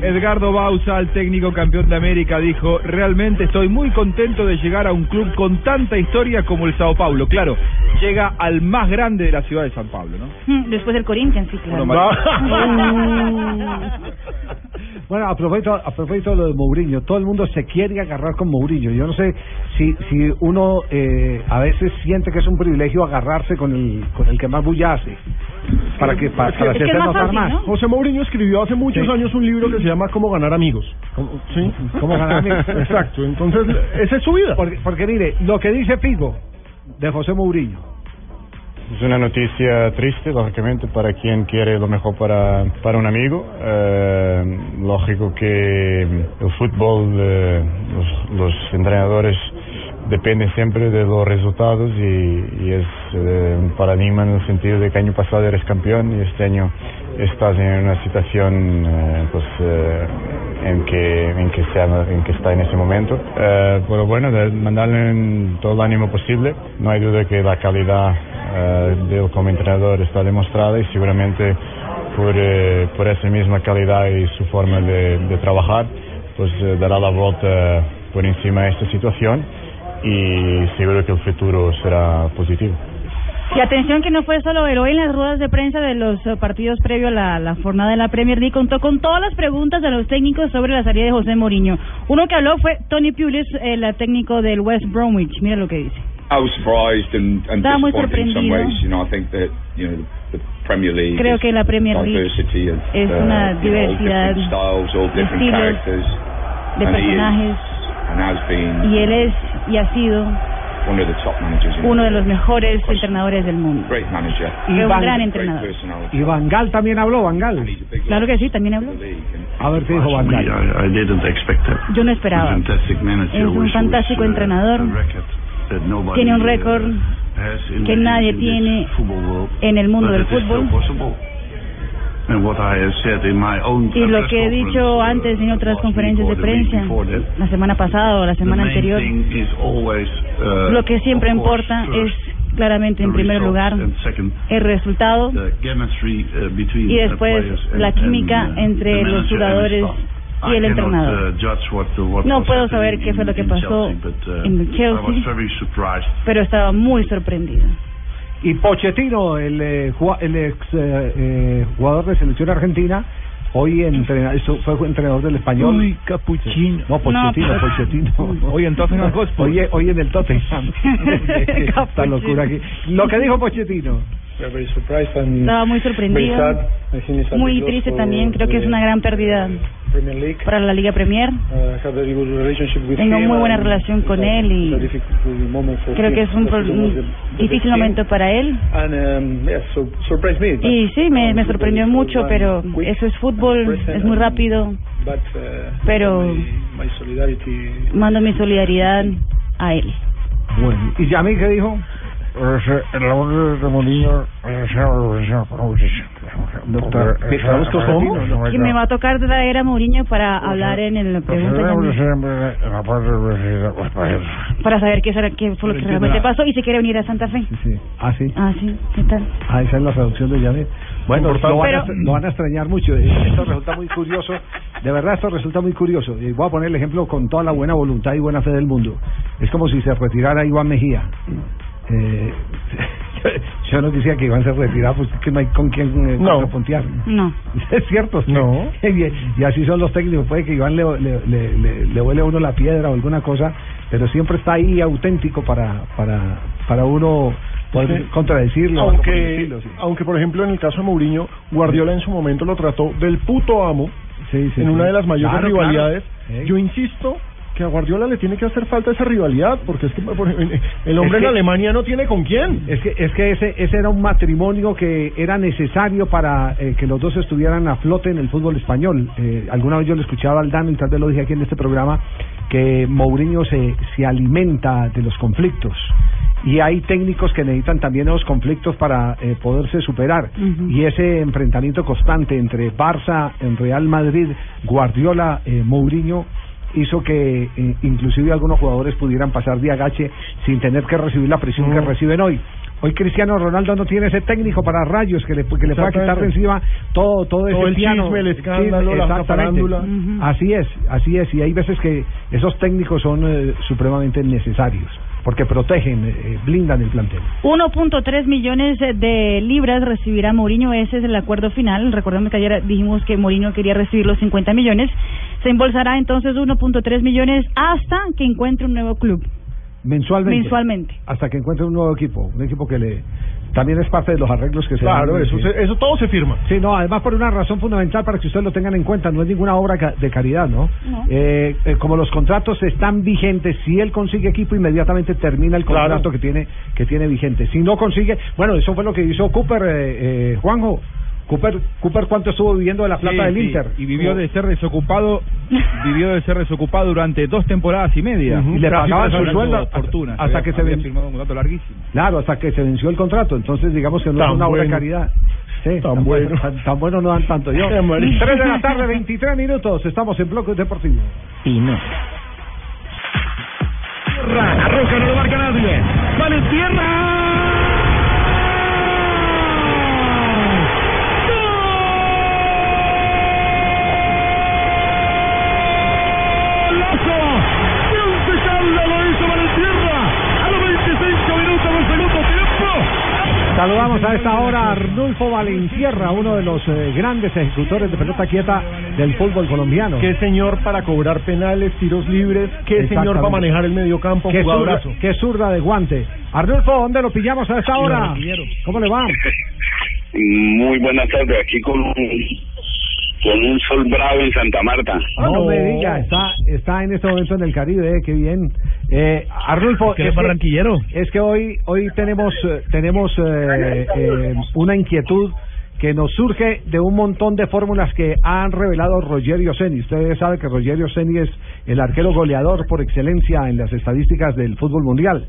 Edgardo Bausa, el técnico campeón de América, dijo, realmente estoy muy contento de llegar a un club con tanta historia como el Sao Paulo. Claro, llega al más grande de la ciudad de San Pablo, ¿no? Mm, Después del Corinthians, sí, claro. Bueno, a propósito, a propósito de lo de Mourinho, todo el mundo se quiere agarrar con Mourinho. Yo no sé si si uno eh, a veces siente que es un privilegio agarrarse con el con el que más bulla hace para que para, para hacerse notar más. José Mourinho escribió hace muchos Sí. años un libro que se llama Cómo ganar amigos. ¿Sí? ¿Cómo ganar amigos? Exacto. Entonces, esa es su vida. Porque, porque mire, lo que dice Figo de José Mourinho. Es una noticia triste, lógicamente, para quien quiere lo mejor para, para un amigo. Eh, lógico que el fútbol, eh, los, entrenadores depende siempre de los resultados y, y es eh, un paradigma en el sentido de que año pasado eres campeón y este año estás en una situación eh, pues eh, en que en que sea en que está en ese momento. Eh, pero bueno de mandarle todo el ánimo posible. No hay duda que la calidad eh, de él como entrenador está demostrada y seguramente por, eh, por esa misma calidad y su forma de, trabajar pues dará la vuelta por encima de esta situación y seguro que el futuro será positivo Y atención que no fue solo él, hoy en las ruedas de prensa de los eh, partidos previos a la, la jornada de la Premier League contó con todas las preguntas de los técnicos sobre la salida de José Mourinho. Uno que habló fue Tony Pulis, el técnico del West Bromwich. Mira lo que dice. Estaba muy sorprendido. Creo que la Premier League es uh, una diversidad de estilos, de personajes y él es y ha sido uno de los mejores entrenadores del mundo. Great manager. Fue un gran entrenador. Y Van Gaal también habló, Van Gaal. Claro que sí, también habló. A ver qué dijo Van Gaal. I, I didn't expect it. Yo no esperaba. Es un fantástico uh, entrenador. Tiene un uh, récord que nadie tiene en el mundo del fútbol. Y lo que he dicho antes en otras conferencias de prensa, la semana pasada o la semana anterior, uh, lo que siempre importa es claramente en primer lugar el resultado uh, y después la química uh, entre los jugadores y el entrenador. No puedo saber qué fue lo que in pasó en el Chelsea. pero estaba muy sorprendido. Y Pochettino, el, eh, el ex eh, eh, jugador de selección argentina, hoy entrena, eso fue entrenador del español. Uy, capuchino. No, Pochettino, No, pues. Pochettino. Hoy en Tottenham Hotspur. Hoy, hoy en el Tottenham. Esta locura aquí. Lo que dijo Pochettino. Estaba muy sorprendido, muy triste también. Creo que es una gran pérdida para la Liga Premier. Tengo muy buena relación con él y creo que es un, difícil momento para él. Y sí, me, me sorprendió mucho, pero eso es fútbol, es muy rápido, pero mando mi solidaridad a él. Bueno, ¿y Yamil qué dijo? Doctor, Que me va a tocar traer a Mourinho para hablar en el pregunta para saber qué, qué fue lo que realmente pasó y si quiere venir a Santa Fe. Ah, sí. Ah, sí, ¿qué tal? Ah, esa es la traducción de Yamil. Bueno, lo van, a, lo van a extrañar mucho. Eh, Esto resulta muy curioso. De verdad, esto resulta muy curioso. Y voy a poner el ejemplo con toda la buena voluntad y buena fe del mundo. Es como si se retirara Iván Mejía. Eh, yo no quisiera que Iván se retirara, pues que no hay con quién eh, No. contrapuntear. No. Es cierto. No. Y, así son los técnicos. Puede que Iván le, le, le, le, le huele a uno la piedra o alguna cosa, pero siempre está ahí auténtico para, para, para uno poder Sí. contradecirlo. Aunque, sí. aunque, por ejemplo, en el caso de Mourinho, Guardiola en su momento lo trató del puto amo sí, en una de las mayores Claro, rivalidades. claro. Sí. Yo insisto que a Guardiola le tiene que hacer falta esa rivalidad, porque es que por ejemplo, el hombre Es que- en Alemania no tiene con quién. Es que, es que ese, ese era un matrimonio que era necesario para eh, que los dos estuvieran a flote en el fútbol español. Eh, alguna vez yo le escuchaba al Dano y tal vez lo dije aquí en este programa que Mourinho se, se alimenta de los conflictos y hay técnicos que necesitan también esos conflictos para eh, poderse superar y ese enfrentamiento constante entre Barça, en Real Madrid, Guardiola, eh, Mourinho hizo que eh, inclusive algunos jugadores pudieran pasar de agache sin tener que recibir la presión que reciben hoy. Hoy Cristiano Ronaldo no tiene ese técnico para rayos que le, que le pueda quitar de encima todo todo ese Todo el piano. chisme, el escándalo, la exactamente. Ujú. Así es, así es. Y hay veces que esos técnicos son eh, supremamente necesarios porque protegen, eh, blindan el plantel. 1.3 millones de libras recibirá Mourinho, ese es el acuerdo final. Recordemos que ayer dijimos que Mourinho quería recibir los 50 millones. Se embolsará entonces 1.3 millones hasta que encuentre un nuevo club. Mensualmente. Mensualmente. Hasta que encuentre un nuevo equipo. Un equipo que le. También es parte de los arreglos que se Claro, dan. eso, Sí. se- eso todo se firma. Sí, no, además por una razón fundamental para que ustedes lo tengan en cuenta, no es ninguna obra ca- de caridad, ¿no? No. Eh, eh, como los contratos están vigentes, si él consigue equipo, inmediatamente termina el Claro. contrato que tiene que tiene vigente. Si no consigue, bueno, eso fue lo que hizo Cooper, eh, eh, Juanjo. Cooper, Cooper ¿cuánto estuvo viviendo de la plata Sí, del sí, Inter? Y vivió de ser desocupado, vivió de ser desocupado durante dos temporadas y media. Y le pagaban su sueldo fortuna. hasta Había- que se había ven- firmado un contrato larguísimo. Claro, hasta que se venció el contrato. Entonces, digamos que no es Tan una obra de bueno. caridad. Sí, tan, bueno. Tan, tan bueno no dan tanto. Yo. 3 de la tarde, 23 minutos. Estamos en Bloques Deportivos. Pino. Arroja, no lo marca nadie. Vale, lo Saludamos a esta hora a Arnulfo Valentierra, uno de los eh, grandes ejecutores de pelota quieta del fútbol colombiano. Qué señor para cobrar penales, tiros libres, qué señor para manejar el mediocampo, Qué zurda, qué zurda de guante. Arnulfo, ¿dónde lo pillamos a esta hora? ¿Cómo le va? Muy buenas tardes, aquí con un, con un sol bravo en Santa Marta. No me diga, está, está en este momento en el Caribe, eh, qué bien. Eh, Arnulfo, ¿Que es que- barranquillero? Es que hoy hoy tenemos eh, tenemos eh, eh, una inquietud que nos surge de un montón de fórmulas que han revelado Rogerio Ceni. Ustedes saben que Rogerio Ceni es el arquero goleador por excelencia en las estadísticas del fútbol mundial.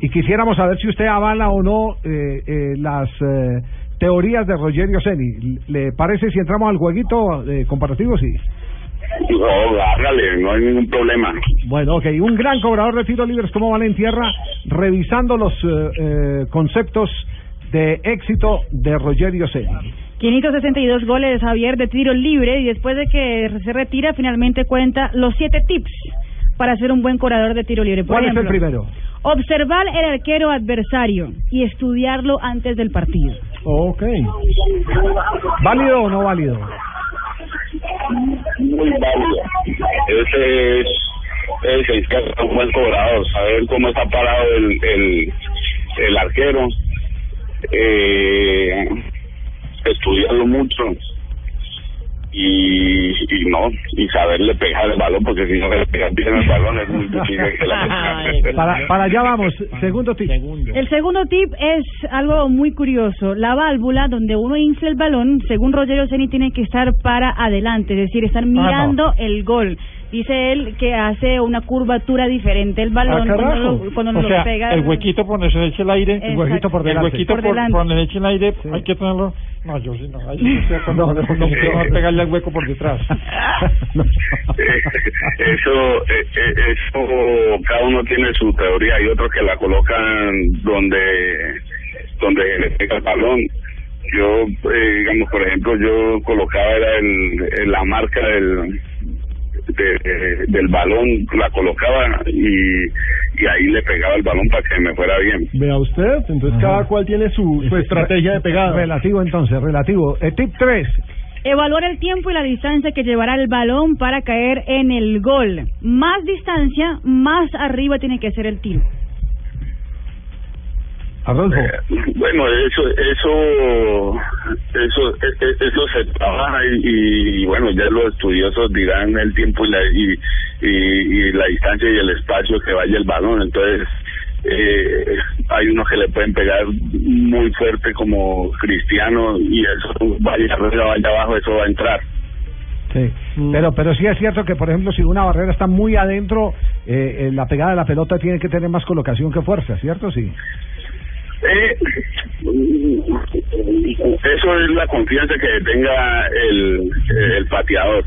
Y quisiéramos saber si usted avala o no eh, eh, las eh, teorías de Rogerio Ceni. ¿Le parece si entramos al jueguito eh, comparativo? Sí. No, hágale, no hay ningún problema. Bueno, ok, un gran cobrador de tiros libres como Valentierra, revisando los eh, eh, conceptos de éxito de Rogerio Ceni. 562 goles Javier de tiro libre y después de que se retira finalmente cuenta los siete tips para ser un buen cobrador de tiro libre. Por ¿Cuál es el primero? Observar el arquero adversario y estudiarlo antes del partido. Ok. ¿Válido o no válido? Muy válido. Ese es, ese es que es un buen cobrador, saber cómo está parado el, el, el arquero, eh, estudiarlo mucho y, y no, y saberle pegar el balón, porque si no le pegas bien el balón es muy difícil que la Para, para allá vamos. Segundo tip. El segundo tip es algo muy curioso. La válvula donde uno infla el balón, según Rogerio Ceni, tiene que estar para adelante, es decir, estar mirando el gol. Dice él que hace una curvatura diferente el balón Ah, cuando lo, cuando o lo sea, pega. el huequito por donde se eche el aire. El huequito por El delante. huequito Por por, delante. por donde se eche el aire, hay que tenerlo. No, yo sí no. Ahí sí estoy no quiero pegarle al hueco por detrás. eso, eh, eh, eso, cada uno tiene su teoría. Hay otros que la colocan donde, donde le pega el balón. Yo, eh, digamos, por ejemplo, yo colocaba era el, el- la marca del, de- del balón, la colocaba y, y ahí le pegaba el balón para que me fuera bien. Vea usted, entonces cada cual tiene su, su estrategia de pegada. Relativo entonces, relativo. Eh, tip 3. Evaluar el tiempo y la distancia que llevará el balón para caer en el gol. Más distancia, más arriba tiene que ser el tiro. Adolfo. Bueno, eso, eso, eso, e- e- eso se trabaja y, y, bueno, ya los estudiosos dirán el tiempo y la, y, y, y la distancia y el espacio que vaya el balón. Entonces, eh, hay unos que le pueden pegar muy fuerte como Cristiano y eso vaya arriba, vaya abajo, eso va a entrar. Sí, pero pero sí es cierto que, por ejemplo, si una barrera está muy adentro, eh, eh, la pegada de la pelota tiene que tener más colocación que fuerza, ¿cierto? Sí. Eh, eso es la confianza que tenga el, el pateador.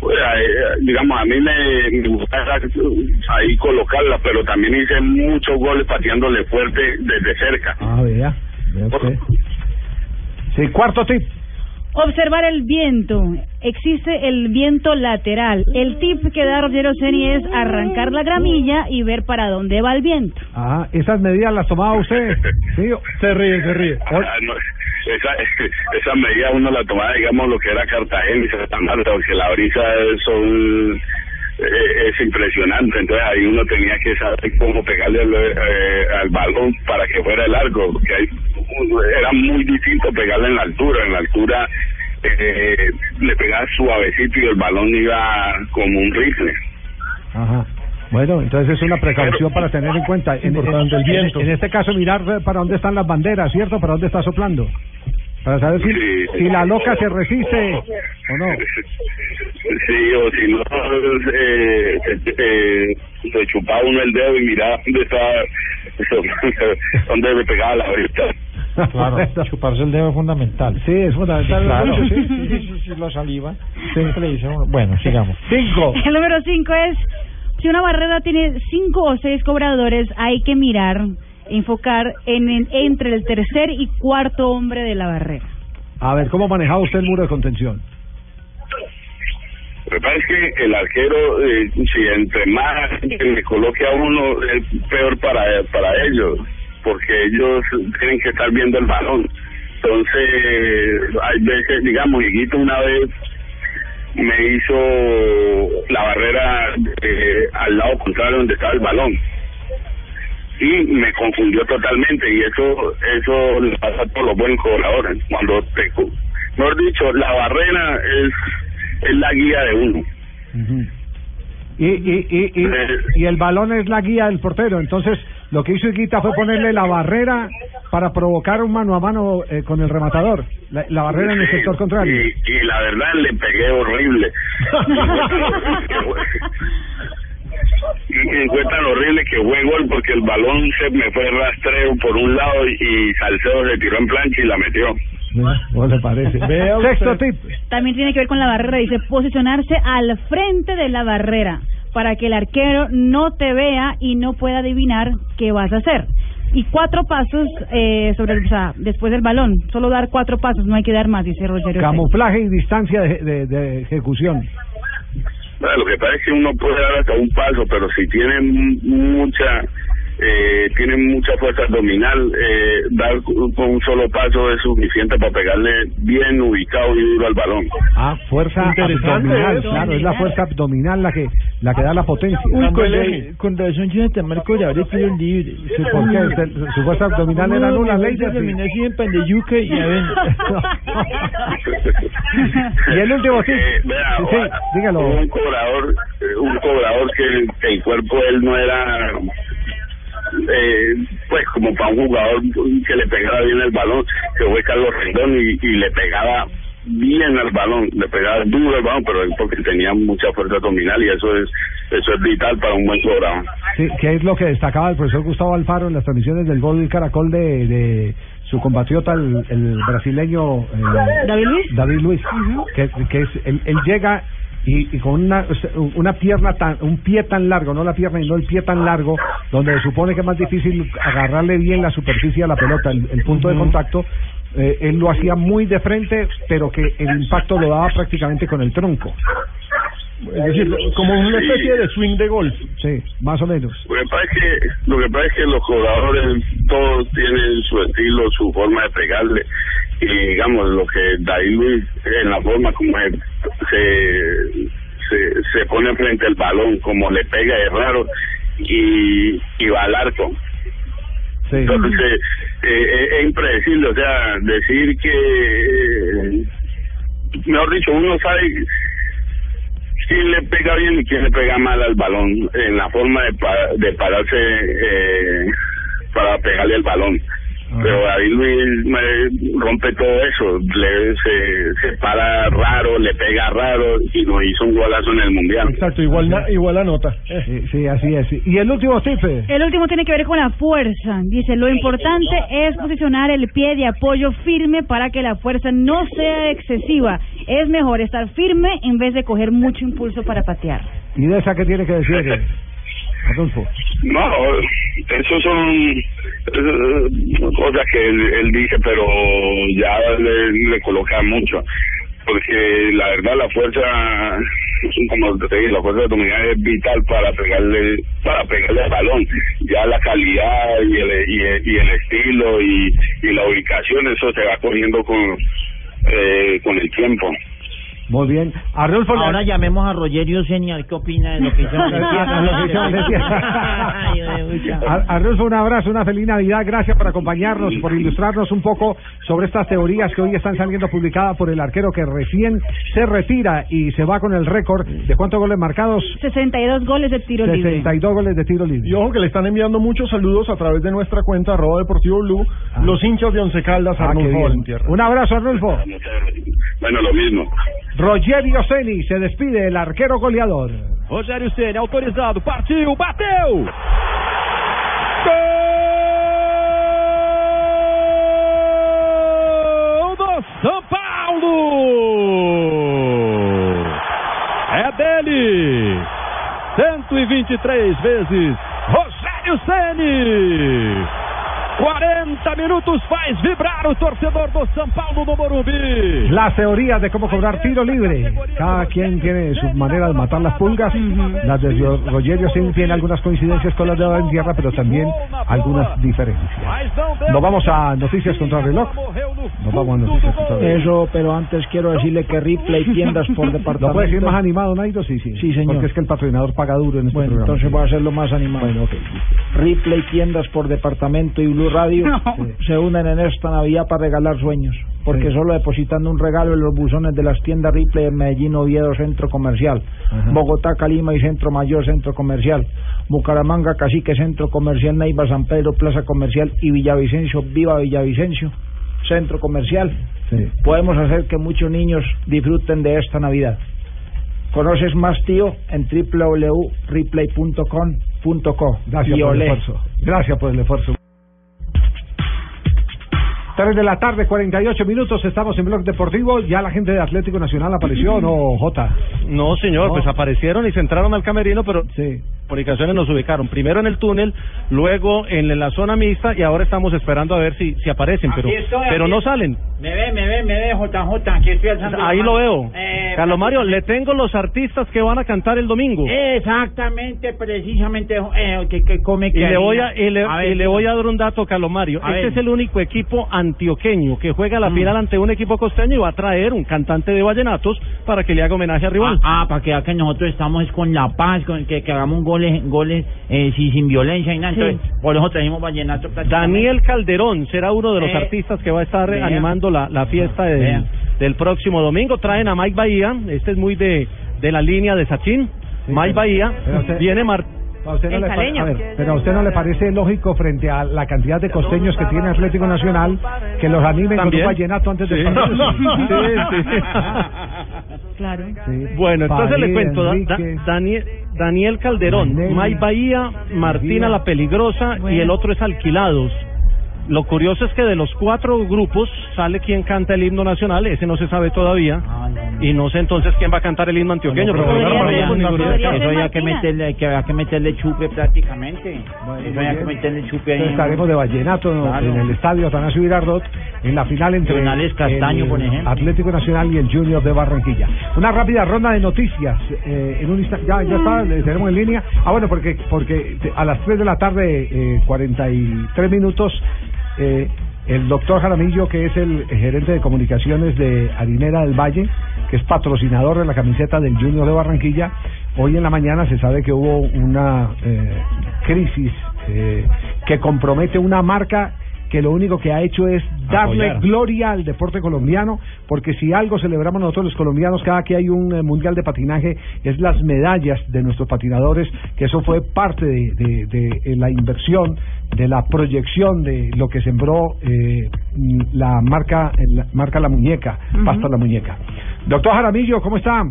Pues, digamos, a mí me, me gusta ahí colocarla, pero también hice muchos goles pateándole fuerte desde cerca. Ah, vea. vea usted. Sí, cuarto tip. Observar el viento. Existe el viento lateral. El tip que da Rogerio Ceni es arrancar la gramilla y ver para dónde va el viento. Ah, esas medidas las tomaba usted. Sí, se ríe, se ríe. Ah, no, esa, esa medida uno la tomaba, digamos, lo que era Cartagena y Santa Marta, porque la brisa son es impresionante, entonces ahí uno tenía que saber cómo pegarle al, eh, al balón para que fuera largo, porque ahí, era muy distinto pegarle en la altura, en la altura eh, le pegaba suavecito y el balón iba como un rifle. Ajá. Bueno, entonces es una precaución para tener en cuenta. En, Importante, en- el viento. En, en este caso, mirar eh, para dónde están las banderas, ¿cierto? Para dónde está soplando. Para saber si, Sí. si la loca se resiste o no. Sí, o si no, eh, eh, se chupaba uno el dedo y miraba dónde estaba, dónde me pegaba la varita. Claro, chuparse el dedo es fundamental. Sí, es fundamental. Claro. Sí, Sí, sí, sí, sí, la saliva. Siempre le dice uno- Bueno, sigamos. Cinco. El número 5 es, si una barrera tiene cinco o seis cobradores, hay que mirar, enfocar en, en- entre el tercer y cuarto hombre de la barrera. A ver, ¿cómo manejaba usted el muro de contención? Lo que pasa es que el arquero, eh, si entre más que le coloque a uno, es peor para, para ellos, porque ellos tienen que estar viendo el balón. Entonces, hay veces, digamos, Higuito una vez me hizo la barrera eh, al lado contrario donde estaba el balón y me confundió totalmente y eso eso le pasa a todos los buenos cobradores cuando te mejor dicho la barrera es es la guía de uno Y, y, y, y, y el balón es la guía del portero. Entonces, lo que hizo Higuita fue ponerle la barrera para provocar un mano a mano eh, con el rematador. La, la barrera en el sector contrario. y, y la verdad le pegué horrible tan horrible que fue gol porque el balón se me fue rastreo por un lado y, Salcedo se tiró en plancha y la metió ¿Cómo le parece? Sexto tip. También tiene que ver con la barrera, dice posicionarse al frente de la barrera para que el arquero no te vea y no pueda adivinar qué vas a hacer. Y cuatro pasos eh, sobre el, o sea, después del balón, solo dar cuatro pasos, no hay que dar más, dice Rogerio. Camuflaje y distancia de, de- de ejecución. Bueno, lo que pasa es que uno puede dar hasta un paso, pero si tiene mucha eh, tiene mucha fuerza abdominal, eh, dar con un solo paso es suficiente para pegarle bien ubicado y duro al balón. Ah, fuerza abdominal, eso. claro, es la fuerza abdominal la que la que da la potencia. Uy, con, la- con razón Jonathan Marco ya tiro libre. Sí, ¿por qué? Usted- Su fuerza abdominal era No, nula, mi ley fuerza abdominal sí en pan de yuca y a ver. Y el último. Eh, vea, Sí, sí, dígalo. hubo Un cobrador, eh, un cobrador que, el- que el cuerpo de él no era, eh, pues como para un jugador que le pegara bien el balón, que fue Carlos Rendón y, y le pegaba bien al balón, le pegaba duro al balón, pero él porque tenía mucha fuerza abdominal y eso es eso es vital para un buen cobrador. Sí, que es lo que destacaba el profesor Gustavo Alfaro en las transmisiones del gol del Caracol de, de su compatriota, el, el brasileño eh, David Luis. David Luis, que, que es, él, él llega y, y con una, una pierna tan, un pie tan largo, no la pierna, sino el pie tan largo, donde se supone que es más difícil agarrarle bien la superficie a la pelota, el, el punto de contacto, eh, él lo hacía muy de frente, pero que el impacto lo daba prácticamente con el tronco. Es decir, como una especie de swing de golf. Sí, más o menos. Lo que pasa es que, lo que pasa es que los jugadores todos tienen su estilo, su forma de pegarle y digamos lo que David Luis en la forma como él se, se se pone frente al balón, como le pega es raro y, y va al arco. Entonces eh, eh, es impredecible, o sea, decir que, eh, mejor dicho, uno sabe quién le pega bien y quién le pega mal al balón en la forma de, pa- de pararse eh, para pegarle el balón. Pero David Luis me rompe todo eso, le, se, se para raro, le pega raro y nos hizo un golazo en el mundial. Exacto, igual, na- igual la nota. Sí, sí, así es. Y el último tip. eh, El último tiene que ver con la fuerza. Dice, lo importante es posicionar el pie de apoyo firme para que la fuerza no sea excesiva. Es mejor estar firme en vez de coger mucho impulso para patear. ¿Y de esa qué tiene que decir, eh, Adolfo? No, eso son eh, cosas que él, él dice, pero ya le, le coloca mucho. Porque la verdad la fuerza, como te dije, la fuerza abdominal es vital para pegarle para pegarle al balón. Ya la calidad y el, y el, y el estilo y, y la ubicación, eso se va cogiendo con, eh, con el tiempo. Muy bien. Arnulfo, Ahora llamemos a Rogerio Señor, ¿qué opina de lo que hizo Ar- Arnulfo, un abrazo, una feliz Navidad. Gracias por acompañarnos y por ilustrarnos un poco sobre estas teorías que hoy están saliendo publicadas por el arquero que recién se retira y se va con el récord de cuántos goles marcados. 62 goles de tiro libre. 62 goles de tiro libre. Y ojo que le están enviando muchos saludos a través de nuestra cuenta arroba deportivo blue, los hinchas de Once Caldas, Ah, Arnulfo. Un abrazo, Arnulfo. Bueno, lo mismo. Rogerio Ceni se despide, el arquero goleador. Rogério Ceni autorizado, partiu, bateu! Gol do São Paulo! É dele! 123 vezes Rogério Ceni! 40 minutos faz vibrar o torcedor do São Paulo no Morumbi. Las teorías de cómo cobrar tiro libre. Cada quien tiene su manera de matar las pulgas. Las de Ro- Rogerio sí tiene algunas coincidencias con las de Valentierra, pero también algunas diferencias. Nos vamos a noticias contra reloj. Nos vamos a noticias contra reloj. Eso, pero antes quiero decirle que Ripley tiendas por departamento. ¿No puedes ir más animado, Nairo? Sí, sí. Sí, señor. Porque es que el patrocinador paga duro en este Bueno, programa. entonces voy a hacerlo más animado. Bueno, ok. Ripley Tiendas por Departamento y Blue Radio se unen en esta Navidad para regalar sueños. Porque Sí. solo depositando un regalo en los buzones de las tiendas Ripley en Medellín, Oviedo, Centro Comercial. Ajá. Bogotá, Calima y Centro Mayor, Centro Comercial. Bucaramanga, Cacique, Centro Comercial, Neiva, San Pedro, Plaza Comercial y Villavicencio, Viva Villavicencio, Centro Comercial. Sí. Podemos hacer que muchos niños disfruten de esta Navidad. ¿Conoces más, tío? En www.replay.com.co. Gracias Y por el esfuerzo. Gracias por el esfuerzo. 3 de la tarde, 48 minutos, estamos en Blog Deportivo. Ya la gente de Atlético Nacional apareció, ¿no, Jota? No, señor, No. pues aparecieron y se entraron al camerino, pero por ocasiones nos ubicaron. Primero en el túnel, luego en la zona mixta y ahora estamos esperando a ver si, si aparecen, pero, estoy, pero aquí no salen. Me ve, me ve, me ve, JJ, aquí estoy alzando la Ahí lo veo. Eh, Carlos Mario, le tengo los artistas que van a cantar el domingo. Exactamente, precisamente, eh, que, que come Y le voy a, y le, A ver, y le voy a dar un dato, Carlos Mario. A este ver. es el único equipo antioqueño que juega la Mm. final ante un equipo costeño y va a traer un cantante de vallenatos para que le haga homenaje a rival. Ah, ah, para que vea que nosotros estamos es con la paz, con que, que hagamos goles, goles eh, sin, sin violencia y nada. Sí. Entonces, por eso trajimos vallenato. prácticamente. Daniel Calderón será uno de los Eh, artistas que va a estar vea. animando la, la fiesta Vea. del, del próximo domingo. Traen a Mike Bahía, este es muy de, de la línea de Sachin. Mike Bahía, viene Mar ¿A usted, no le pare- a ver, pero a usted no le parece lógico frente a la cantidad de costeños que tiene Atlético Nacional que los animen ¿También? con un vallenato antes del Sí. partido? Sí, sí. Claro. Bueno, entonces le cuento, da- da- Enrique. Daniel, Daniel Calderón. Mike Bahía, Martina la Peligrosa y el otro es Alquilados. Lo curioso es que de los cuatro grupos sale quien canta el himno nacional, ese no se sabe todavía, y no sé entonces quién va a cantar el himno antioqueño. No eso había que meterle, que había que meterle chupe prácticamente. eso había que meterle chupe ahí. Estaremos de vallenato Claro. en el estadio Atanasio Girardot en la final entre Castaño, el por ejemplo. Atlético Nacional y el Junior de Barranquilla. Una rápida ronda de noticias. eh, en un instante, ya, ya está, le tenemos en línea. Ah, bueno, porque porque a las 3 de la tarde, eh, 43 minutos, eh, el doctor Jaramillo, que es el gerente de comunicaciones de Harinera del Valle, que es patrocinador de la camiseta del Junior de Barranquilla, hoy en la mañana se sabe que hubo una eh, crisis eh, que compromete una marca que lo único que ha hecho es darle Apoyar. gloria al deporte colombiano, porque si algo celebramos nosotros los colombianos cada que hay un eh, mundial de patinaje es las medallas de nuestros patinadores, que eso fue parte de, de- de, eh, la inversión, de la proyección de lo que sembró eh, la marca eh, la marca La Muñeca, Pasta La Muñeca. Doctor Jaramillo, ¿cómo está?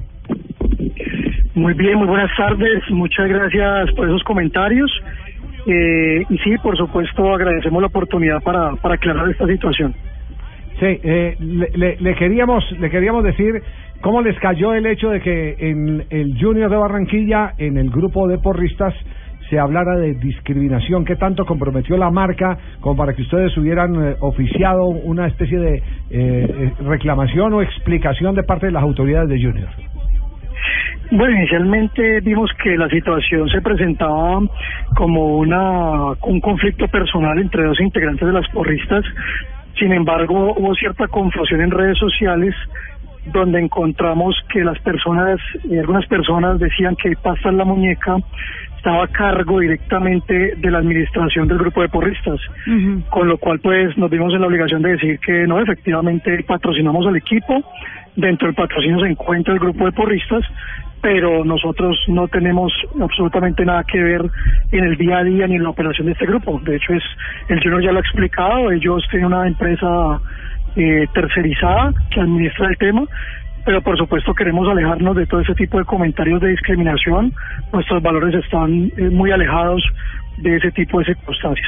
Muy bien, muy buenas tardes. Muchas gracias por esos comentarios. Eh, y sí, por supuesto, agradecemos la oportunidad para, para aclarar esta situación. Sí, eh, le, le- le queríamos le queríamos decir cómo les cayó el hecho de que en el Junior de Barranquilla, en el grupo de porristas, se hablara de discriminación. ¿Qué tanto comprometió la marca como para que ustedes hubieran eh, oficiado una especie de eh, eh, reclamación o explicación de parte de las autoridades de Junior? Bueno, inicialmente vimos que la situación se presentaba como una un conflicto personal entre dos integrantes de las porristas. Sin embargo, hubo cierta confusión en redes sociales donde encontramos que las personas, eh, algunas personas decían que Pasta en la Muñeca estaba a cargo directamente de la administración del grupo de porristas, con lo cual pues nos vimos en la obligación de decir que no, efectivamente patrocinamos al equipo, dentro del patrocinio se encuentra el grupo de porristas, pero nosotros no tenemos absolutamente nada que ver en el día a día ni en la operación de este grupo. De hecho, es el Junior ya lo ha explicado, ellos tienen una empresa eh, tercerizada que administra el tema, pero por supuesto queremos alejarnos de todo ese tipo de comentarios de discriminación. Nuestros valores están eh, muy alejados de ese tipo de circunstancias.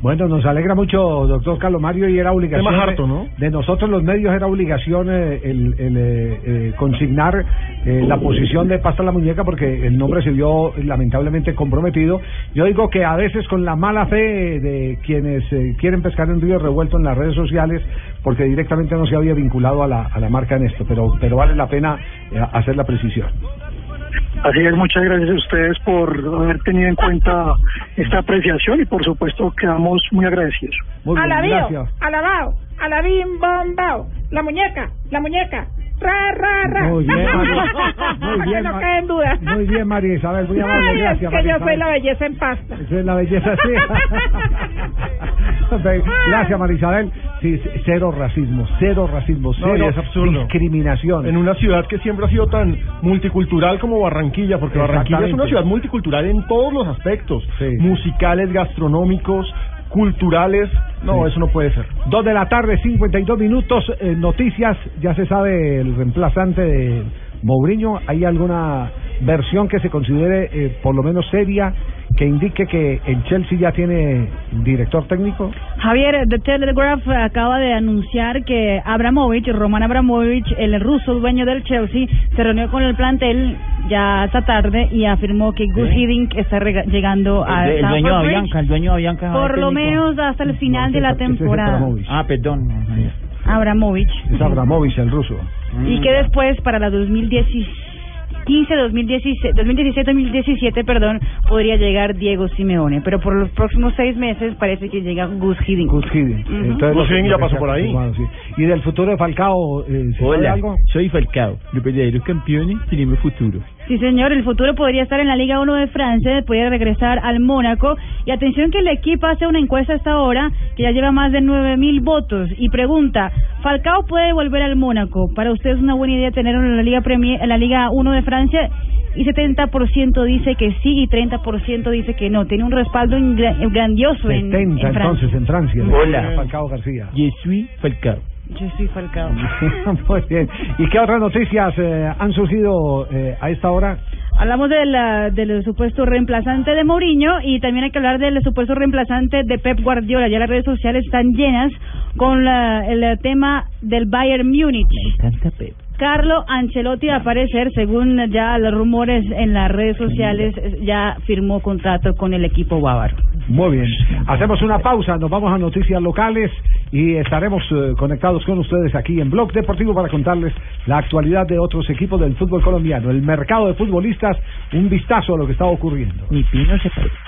Bueno, nos alegra mucho, doctor Carlos Mario, y era obligación Tema harto, de, ¿no? de nosotros los medios, era obligación eh, el, el, eh, eh, consignar eh, la posición de Pasta la Muñeca porque el nombre se vio lamentablemente comprometido. Yo digo que a veces con la mala fe de quienes eh, quieren pescar en río revuelto en las redes sociales, porque directamente no se había vinculado a la, a la marca en esto, pero, pero vale la pena hacer la precisión. Así es, muchas gracias a ustedes por haber tenido en cuenta esta apreciación y por supuesto quedamos muy agradecidos. Alabío, alabao, alabim, bombao. La muñeca, la muñeca. Ra, ra, ra. Muy bien, María. Muy bien, no quede en duda. Muy bien, María Isabel, muy amable, gracias. es que María yo soy la belleza en pasta. Esa es la belleza, sí. Gracias, María Isabel. Sí, cero racismo, cero racismo, No, cero es absurdo. discriminación. En una ciudad que siempre ha sido tan multicultural como Barranquilla, porque Barranquilla es una ciudad multicultural en todos los aspectos, musicales, gastronómicos, culturales. No, Sí. eso no puede ser. Dos de la tarde, 52 minutos. eh, noticias, ya se sabe el reemplazante de Mourinho. ¿Hay alguna versión que se considere eh, por lo menos seria que indique que el Chelsea ya tiene director técnico? Javier, The Telegraph acaba de anunciar que Abramovich, Roman Abramovich, el ruso dueño del Chelsea, se reunió con el plantel ya esta tarde y afirmó que Gus Sí. Hiddink está llegando a El, el dueño de Bridge, Avianca, el dueño de Avianca. es por el lo menos hasta el final de la temporada. Ah, perdón. Abramovich. Es Abramovich, el ruso. Y que después, para la 2015, 2016, 2016-2017, perdón, podría llegar Diego Simeone. Pero por los próximos seis meses parece que llega Gus Hiddink. Gus Hiddink. Entonces, Gus Hiddink ya pasó por ahí. sí. ¿Y del futuro de Falcao? Eh, ¿se sabe Hola, algo? soy Falcao. Los verdaderos campeones tenemos futuro. Sí, señor, el futuro podría estar en la Liga 1 de Francia, podría regresar al Mónaco. Y atención que el equipo hace una encuesta hasta ahora que ya lleva más de 9.000 votos y pregunta, ¿Falcao puede volver al Mónaco? ¿Para usted es una buena idea tenerlo en la Liga Premier, en la Liga 1 de Francia? Y 70% dice que sí y 30% dice que no. Tiene un respaldo ingra- grandioso en, 70 en Francia. entonces en Francia. Hola. Falcao García. Je suis Falcao. Yo soy Falcao. Muy bien. ¿Y qué otras noticias eh, han surgido eh, a esta hora? Hablamos de la- del supuesto reemplazante de Mourinho y también hay que hablar del supuesto reemplazante de Pep Guardiola. Ya las redes sociales están llenas con la- el tema del Bayern Múnich. Canta Pep. Carlo Ancelotti, a parecer, según ya los rumores en las redes sociales, ya firmó contrato con el equipo bávaro. Muy bien. Hacemos una pausa, nos vamos a noticias locales y estaremos eh, conectados con ustedes aquí en Blog Deportivo para contarles la actualidad de otros equipos del fútbol colombiano, el mercado de futbolistas, un vistazo a lo que está ocurriendo. Mi pino se parece.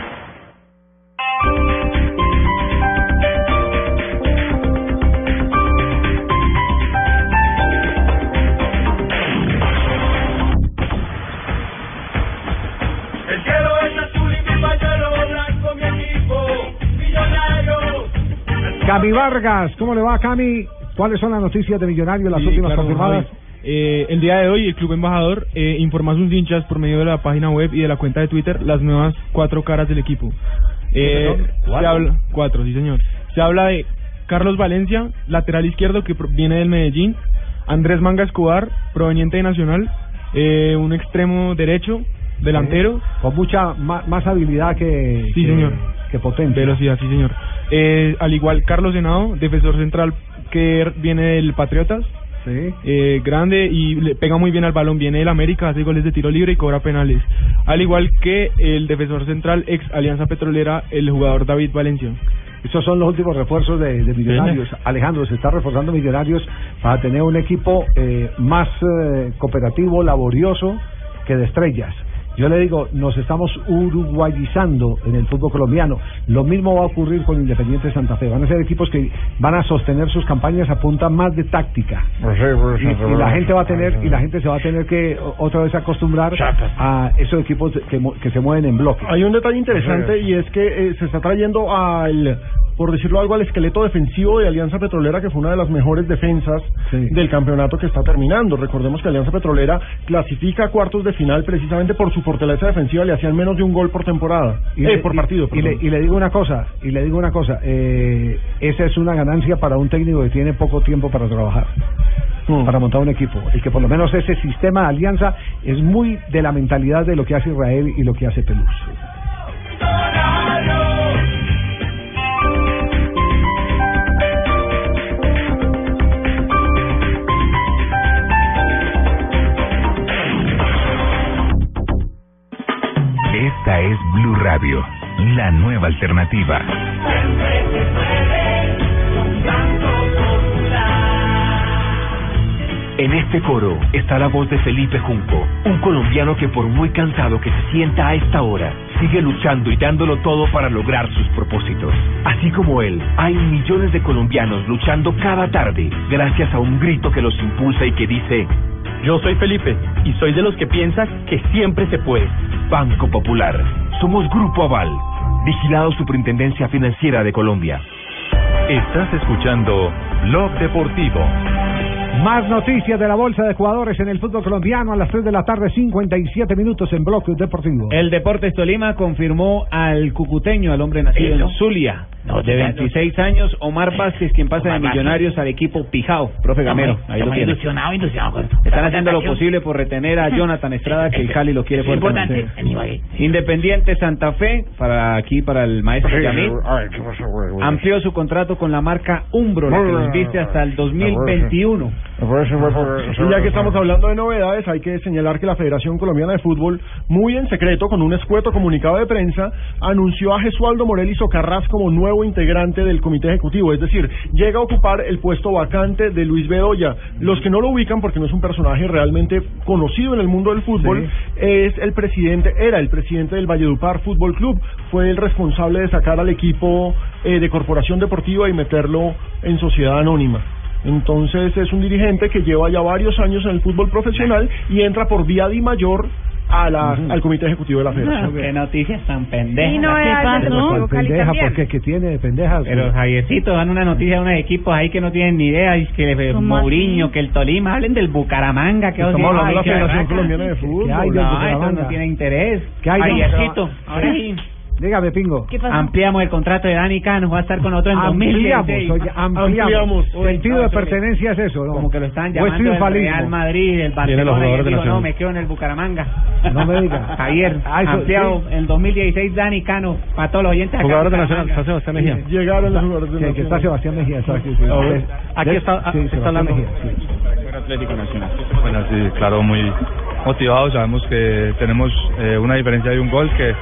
Cami Vargas, ¿cómo le va Cami? ¿Cuáles son las noticias de Millonarios, las Sí, últimas claro, confirmadas? Javi. Eh, el día de hoy, el Club Embajador eh, informó a sus hinchas por medio de la página web y de la cuenta de Twitter las nuevas cuatro caras del equipo. Eh, ¿Perdón? se ¿Cuatro? habla, cuatro, sí señor. Se habla de Carlos Valencia, lateral izquierdo que viene del Medellín, Andrés Manga Escobar, proveniente de Nacional, eh, un extremo derecho, delantero. Con mucha más habilidad que, Sí, que- señor. Que potencia. Velocidad, sí, señor. Eh, al igual, Carlos Senado, defensor central que viene del Patriotas. Eh, grande y le pega muy bien al balón. Viene del América, hace goles de tiro libre y cobra penales. Al igual que el defensor central, ex Alianza Petrolera, el jugador David Valencia. Estos son los últimos refuerzos de, de Millonarios. Alejandro, se está reforzando Millonarios para tener un equipo eh, más eh, cooperativo, laborioso que de estrellas. Yo le digo, nos estamos uruguayizando en el fútbol colombiano. Lo mismo va a ocurrir con Independiente Santa Fe. Van a ser equipos que van a sostener sus campañas a punta más de táctica. Y, y la gente va a tener y la gente se va a tener que otra vez acostumbrar a esos equipos que, mu- que se mueven en bloque. Hay un detalle interesante y es que eh, se está trayendo al, por decirlo algo, al esqueleto defensivo de Alianza Petrolera, que fue una de las mejores defensas del campeonato que está terminando. Recordemos que Alianza Petrolera clasifica a cuartos de final precisamente por su fortaleza defensiva, le hacían menos de un gol por temporada, Y eh, le- por y- partido. Y, le, perdón. y le digo una cosa, y le digo una cosa, eh, esa es una ganancia para un técnico que tiene poco tiempo para trabajar, Mm. para montar un equipo, y que por lo menos ese sistema de alianza es muy de la mentalidad de lo que hace Israel y lo que hace Pelús. Esta es Blue Radio, la nueva alternativa. En este coro está la voz de Felipe Junco, un colombiano que por muy cansado que se sienta a esta hora, sigue luchando y dándolo todo para lograr sus propósitos. Así como él, hay millones de colombianos luchando cada tarde gracias a un grito que los impulsa y que dice, Yo soy Felipe y soy de los que piensa que siempre se puede. Banco Popular, somos Grupo Aval, vigilado Superintendencia Financiera de Colombia. Estás escuchando Blog Deportivo. Más noticias de la Bolsa de Jugadores en el fútbol colombiano a las 3 de la tarde, 57 minutos en Bloque Deportivo. El Deportes Tolima confirmó al cucuteño, al hombre nacido en Zulia, de 26 años, Omar Vázquez, quien pasa de Vázquez. Millonarios al equipo Pijao. Profe Gamero, ahí lo Estamos tiene. ilusionados, ilusionados con Están haciendo lo posible por retener a Jonathan Estrada, que el Cali lo quiere Es importante. Independiente Santa Fe, para aquí, para el maestro Yamil, amplió su contrato con la marca Umbro, la que los viste hasta el 2021. Y ya que estamos hablando de novedades, hay que señalar que la Federación Colombiana de Fútbol, muy en secreto, con un escueto comunicado de prensa, anunció a Jesualdo Morel Socarrás como nuevo integrante del comité ejecutivo. Es decir, llega a ocupar el puesto vacante de Luis Bedoya. Los que no lo ubican, porque no es un personaje realmente conocido en el mundo del fútbol, es el presidente, era el presidente del Valledupar Fútbol Club. Fue el responsable de sacar al equipo eh, de Corporación Deportiva y meterlo en sociedad anónima. Entonces es un dirigente que lleva ya varios años en el fútbol profesional y entra por vía de mayor a la, al comité ejecutivo de la federación. Qué noticias tan pendejas. Y no ¿Qué es pasa? Cali pendeja, porque que tiene de pendejas. Pero Javiercito, dan una noticia de unos equipos ahí que no tienen ni idea, y que el ¿Cómo Mourinho, que el Tolima, hablen del Bucaramanga, que Estamos os- hablando de la Federación. Colombiana de Fútbol. ¿Qué hay del No, eso no tiene interés. ¿Qué hay del- Javiercito, ahora sí. Dígame, Pingo. ¿Qué pasó? Ampliamos el contrato de Dani Cano, va a estar con nosotros en Ampliamos, 2016. oye, ampliamos. Uy, Sentido no, de pertenencia es eso, ¿no? Como que lo están ¿O es llamando el triunfalismo? Real Madrid, el Tiene los Barcelona, y él dijo, Nacional. no, me quedo en el Bucaramanga. No me diga. Javier, Ah, eso, ampliado sí. en 2016 Dani Cano, para todos los oyentes acá. Jugadores de. Nacional, está Sebastián Mejía. Llegaron los jugadores de Sí, que está Nacional. Sebastián Mejía. sí, sí. Sí, aquí sí, está- sí, está hablando. Mejía, sí. Atlético Nacional. Bueno, sí, claro, muy motivados. Sabemos que tenemos eh, una diferencia de un gol que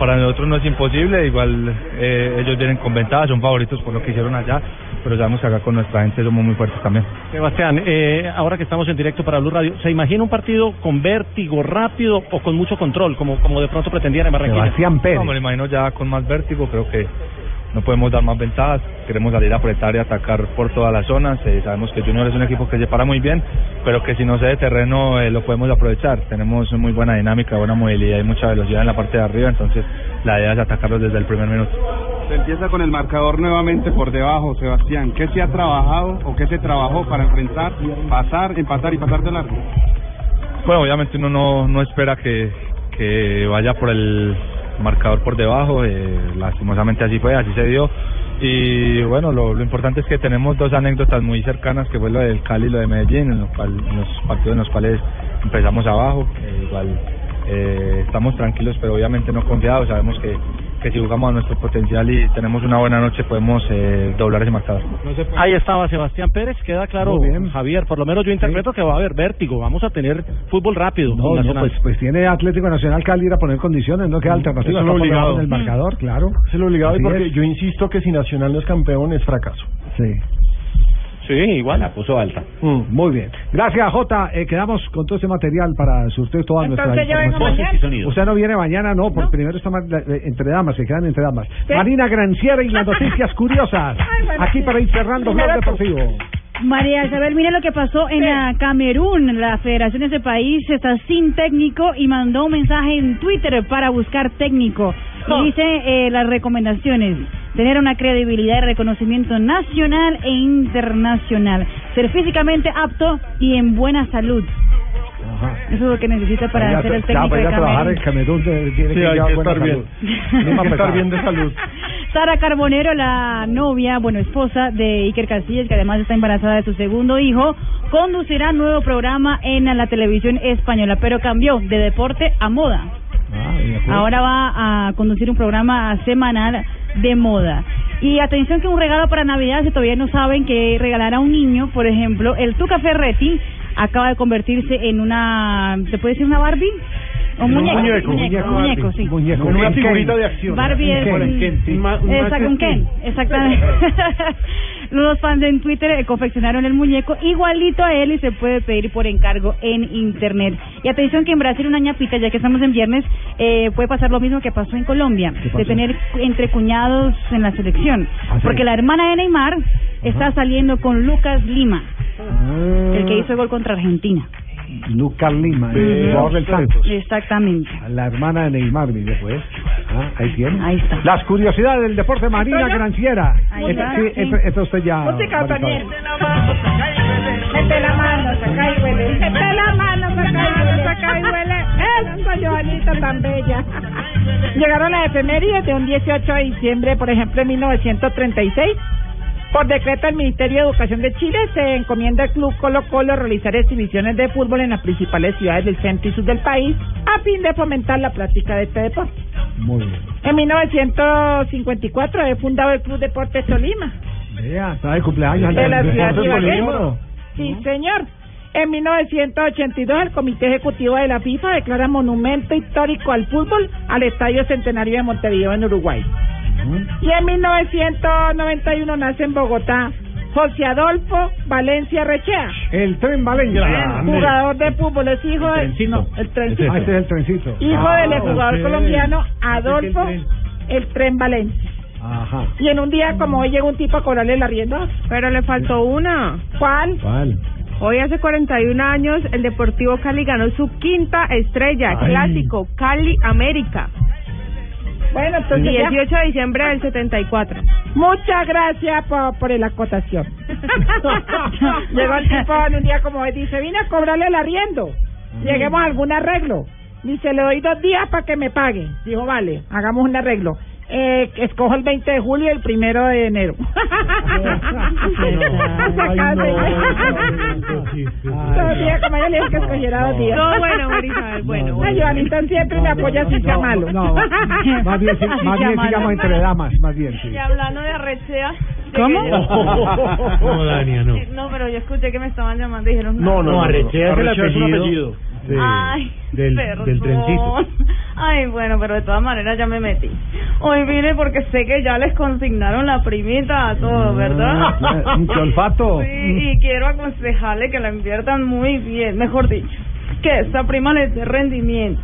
para nosotros no es imposible. Igual eh, ellos vienen con ventaja, son favoritos por lo que hicieron allá, pero sabemos que acá con nuestra gente somos muy fuertes también. Sebastián, eh, ahora que estamos en directo para Blue Radio, ¿se imagina un partido con vértigo rápido o con mucho control, como, como de pronto pretendían en Barranquilla? No, me lo imagino ya con más vértigo, creo que no podemos dar más ventajas, queremos salir a apretar y atacar por todas las zonas, eh, sabemos que Junior es un equipo que se para muy bien, pero que si no se de terreno eh, lo podemos aprovechar, tenemos muy buena dinámica, buena movilidad y mucha velocidad en la parte de arriba, entonces la idea es atacarlos desde el primer minuto. Se empieza con el marcador nuevamente por debajo, Sebastián. ¿Qué se ha trabajado o qué se trabajó para enfrentar, pasar, empatar y pasar de largo? Bueno, obviamente uno no, no espera que, que vaya por el marcador por debajo, eh, lastimosamente así fue, así se dio. Y bueno, lo, lo importante es que tenemos dos anécdotas muy cercanas, que fue lo del Cali y lo de Medellín, en, lo cual, en los partidos en los cuales empezamos abajo. igual eh, estamos tranquilos, pero obviamente no confiados, sabemos que, que si jugamos a nuestro potencial y tenemos una buena noche podemos eh, doblar ese marcador. Ahí estaba Sebastián Pérez, queda claro, Javier, por lo menos yo interpreto que va a haber vértigo, vamos a tener fútbol rápido. No, no, pues, pues tiene Atlético Nacional Cali ir a poner condiciones, no queda alternativa. Eso es lo está por debajo obligado. del marcador, claro. Es lo obligado y porque es. yo insisto que si Nacional no es campeón es fracaso. Sí. Sí, igual. La puso alta. Mm, muy bien. Gracias, Jota. Eh, quedamos con todo este material para surtir toda nuestra Entonces yo vengo información. mañana. Usted no viene mañana, no, porque primero está eh, entre damas, se quedan entre damas. Marina Granciera y las noticias curiosas. bueno, Aquí para ir cerrando Blog. Deportivo. María Isabel, mire lo que pasó en Camerún. La federación de ese país está sin técnico y mandó un mensaje en Twitter para buscar técnico. Y dice eh, las recomendaciones. Tener una credibilidad y reconocimiento nacional e internacional. Ser físicamente apto y en buena salud. Eso es lo que necesita para Ya, ser el ya, técnico para de ir a trabajar Camerún. en Camerún tiene Sí, que hay llevar que buena estar bien. Hay que estar bien de salud. Sara Carbonero, la novia, bueno, esposa de Iker Casillas, que además está embarazada de su segundo hijo, conducirá nuevo programa en la televisión española, pero cambió de deporte a moda. Ahora va a conducir un programa semanal de moda. Y atención que un regalo para Navidad, si todavía no saben que regalar a un niño, por ejemplo, el Tuca Ferretti acaba de convertirse en una, ¿se puede decir una Barbie? O Un muñeco, muñeco, muñeco, muñeco, Barbie. sí. Muñeco. Con una figurita de acción. Barbie es Un Ken, sí. Un Ken. exactamente. Los fans en Twitter eh, confeccionaron el muñeco igualito a él y se puede pedir por encargo en internet. Y atención que en Brasil una ñapita, ya que estamos en viernes, eh, puede pasar lo mismo que pasó en Colombia, de tener entre cuñados en la selección. ¿Ah, sí? Porque la hermana de Neymar está saliendo con Lucas Lima, Ah. el que hizo el gol contra Argentina. Lucas Lima, el jugador del Santos. Exactamente. La hermana de Neymar, mire pues. Ah, ahí tiene. Ahí está. Las curiosidades del deporte Marina. Granciera. Esto usted ya. Música. Daniel. Mete la mano, saca y huele. Mete la mano, saca y huele. Saca y huele. Eso, Joanita, tan bella. Llegaron las efemérides de un 18 de diciembre, por ejemplo, en 1936. Por decreto del Ministerio de Educación de Chile se encomienda al Club Colo Colo realizar exhibiciones de fútbol en las principales ciudades del centro y sur del país a fin de fomentar la práctica de este deporte. Muy bien. En 1954 he fundado el Club Deportes Tolima. Vea, está de cumpleaños. de la ciudad de Ibagué. Sí, señor. En 1982 el Comité Ejecutivo de la FIFA declara monumento histórico al fútbol al Estadio Centenario de Montevideo en Uruguay. Y en 1991 nace en Bogotá José Adolfo Valencia Rechea. El tren Valencia. Jugador de fútbol, es hijo de... No, el trencito. Ah, ese es el trencito. Hijo Ah, del jugador ok. colombiano Adolfo el Tren Valencia. Ajá. Y en un día como hoy llega un tipo a cobrarle la rienda. Pero le faltó una. ¿Cuál? ¿Cuál? Hoy hace 41 años el Deportivo Cali ganó su quinta estrella, Ay. clásico, Cali América. Bueno, entonces ya. 18 de diciembre del 74. Muchas gracias por, por la acotación. Llegó el tipo en un día como hoy, dice, vine a cobrarle el arriendo. Lleguemos a algún arreglo. Dice, le doy dos días para que me pague. Dijo, vale, hagamos un arreglo. Eh, escojo el 20 de julio y el primero de enero. Como ella le dijo que escogiera dos días. Todo bueno, Marisabel, bueno, Ay, Joanita siempre me apoya sin sea malo. No, más bien, más bien sigamos entre damas, más bien, sí. Y hablando de arrechea. ¿Cómo? No, Dania, no. No, pero yo escuché que me estaban llamando y dijeron. No, no, no, Arrechea es el Arrechea es un apellido. Sí, Ay, del, perdón. del trencito. Ay, bueno, pero de todas maneras ya me metí. Hoy vine porque sé que ya les consignaron la primita a todos, ¿verdad? Ah, ¿Qué olfato? Sí, y quiero aconsejarle que la inviertan muy bien, mejor dicho, que esta prima les dé rendimiento.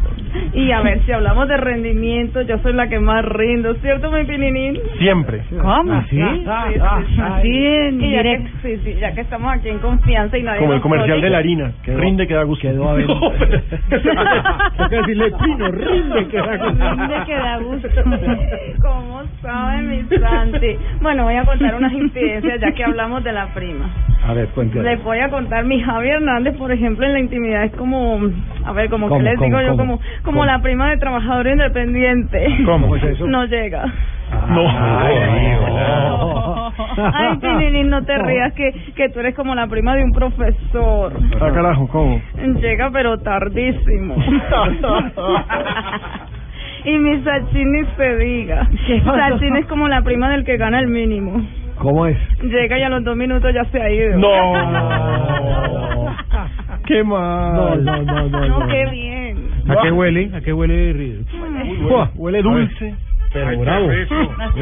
Y a ver, si hablamos de rendimiento, yo soy la que más rindo, ¿cierto, mi pininín? Siempre. ¿Cómo? ¿Ah, sí? Así en Y ya que, directo. sí, sí, ya que estamos aquí en confianza y nadie Como el comercial de la harina. Que rinde que da gusto. Quedó a ver. Hay que decirle, Pino, rinde que da gusto. Rinde que da gusto. ¿Cómo sabe mi Santi? Bueno, voy a contar unas incidencias ya que hablamos de la prima. A ver, cuéntame. Les voy a contar, mi Javi Hernández, por ejemplo, en la intimidad es como, a ver, como ¿Cómo, que les cómo, digo yo, cómo? como como ¿Cómo? la prima de trabajador independiente. ¿Cómo es eso? No llega. No. Ay, Tininin, no te rías que, que tú eres como la prima de un profesor. Ah, carajo, ¿cómo? Llega pero tardísimo. y mi Sachin ni se diga. Sachin es como la prima del que gana el mínimo. ¿Cómo es? Llega y a los dos minutos ya se ha ido. No. Qué mal. No, no, no, no. No, qué bien. ¿A qué huele? ¿A qué huele? Buah, Huele dulce. Pero bravo. Una El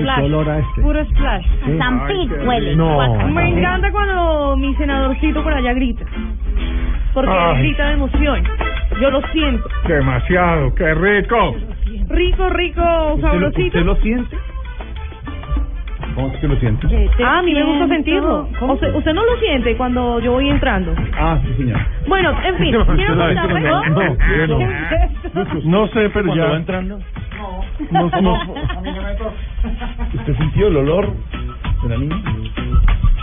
splash. olor a este. Puro splash. Sí. Stampede huele. No. Me encanta cuando mi senadorcito por allá grita. Porque Ay. grita de emoción. Yo lo siento. Demasiado, qué rico. Rico, rico, sabrosito. ¿Usted lo siente? ¿Cómo es que lo siente? Ah, a mí me gusta sentirlo. ¿Cómo? Usted, usted no lo siente cuando yo voy entrando. Ah, sí, señor. Bueno, en fin, quiero contarle. No sé, pero ¿Cuando ya. va entrando? No, no. ¿Usted sintió el olor de la niña?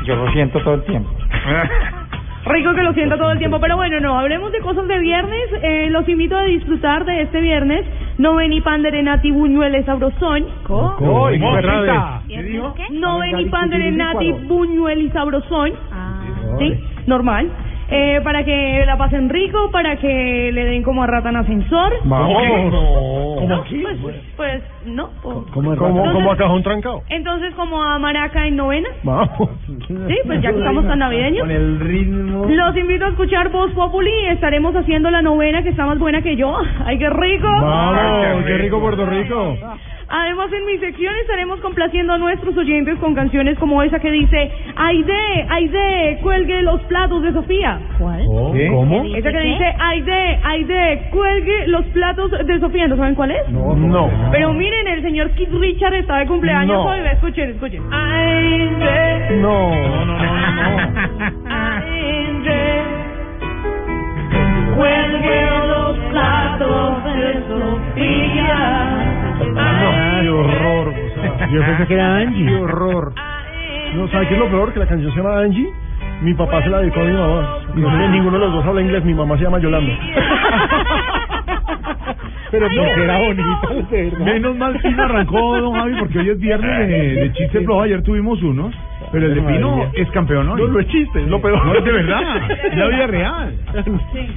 Yo lo siento todo el tiempo. Rico que lo sienta todo el tiempo, pero bueno, no, hablemos de cosas de viernes. Eh, los invito a disfrutar de este viernes. No ven ni pan de renati buñueles sabrosón. ¿Cómo? Ay, ¿Cómo? Ferrari. ¿Qué dijo? No ven ni pan de renati buñueles sabrosón. ¿Sí? Normal. Eh, para que la pasen rico, para que le den como a rata en ascensor. Vamos. No, pues, pues, no. o- ¿Cómo, Entonces- como a cajón trancado? Entonces, como a Maraca en novena. Vamos. Sí, pues ya que estamos tan navideños. Con el ritmo. Los invito a escuchar Voz Populi. Estaremos haciendo la novena que está más buena que yo. ¡Ay, qué rico! Vamos, qué rico Puerto Rico. Además, en mi sección estaremos complaciendo a nuestros oyentes con canciones como esa que dice Aide, Aide, cuelgue los platos de Sofía. ¿Cuál? ¿Qué? ¿Cómo? Esa que dice Aide, Aide, cuelgue los platos de Sofía. ¿No saben cuál es? No, no. Pero miren, el señor Keith Richard está de cumpleaños No. hoy. Escuchen, escuchen. Aide, No, no, no, no. Aide, cuelgue los platos de Sofía. Qué horror. o sea, Yo pensé que era Angie. Qué horror. No, ¿sabes qué es lo peor? Que la canción se llama Angie. Mi papá se la dedicó a mi mamá. Y no sé, ninguno de los dos habla inglés. Mi mamá se llama Yolanda. Pero qué era bonito. Menos mal que no arrancó, don Javi, porque hoy es viernes de, de chiste flojo. Ayer tuvimos unos. Pero el de Pino es campeón hoy. No, no es chiste, es lo peor. No, es de verdad. Es la vida real.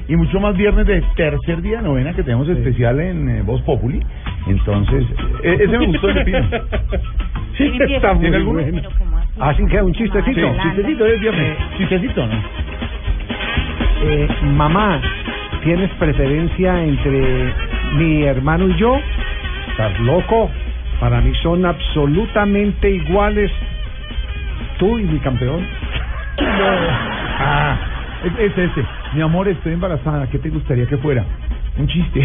Y mucho más viernes de tercer día novena que tenemos especial en eh, Voz Populi. Entonces, eh, ese me gustó el de Pino. Sí, está muy ¿Tiene alguno? bueno. Así que un chistecito. Sí, chistecito, es viernes. Chistecito, ¿no? Eh, mamá, ¿tienes preferencia entre mi hermano y yo? ¿Estás loco? Para mí son absolutamente iguales tú y mi campeón. Ah, es, es ese. Mi amor, estoy embarazada. ¿Qué te gustaría que fuera? Un chiste.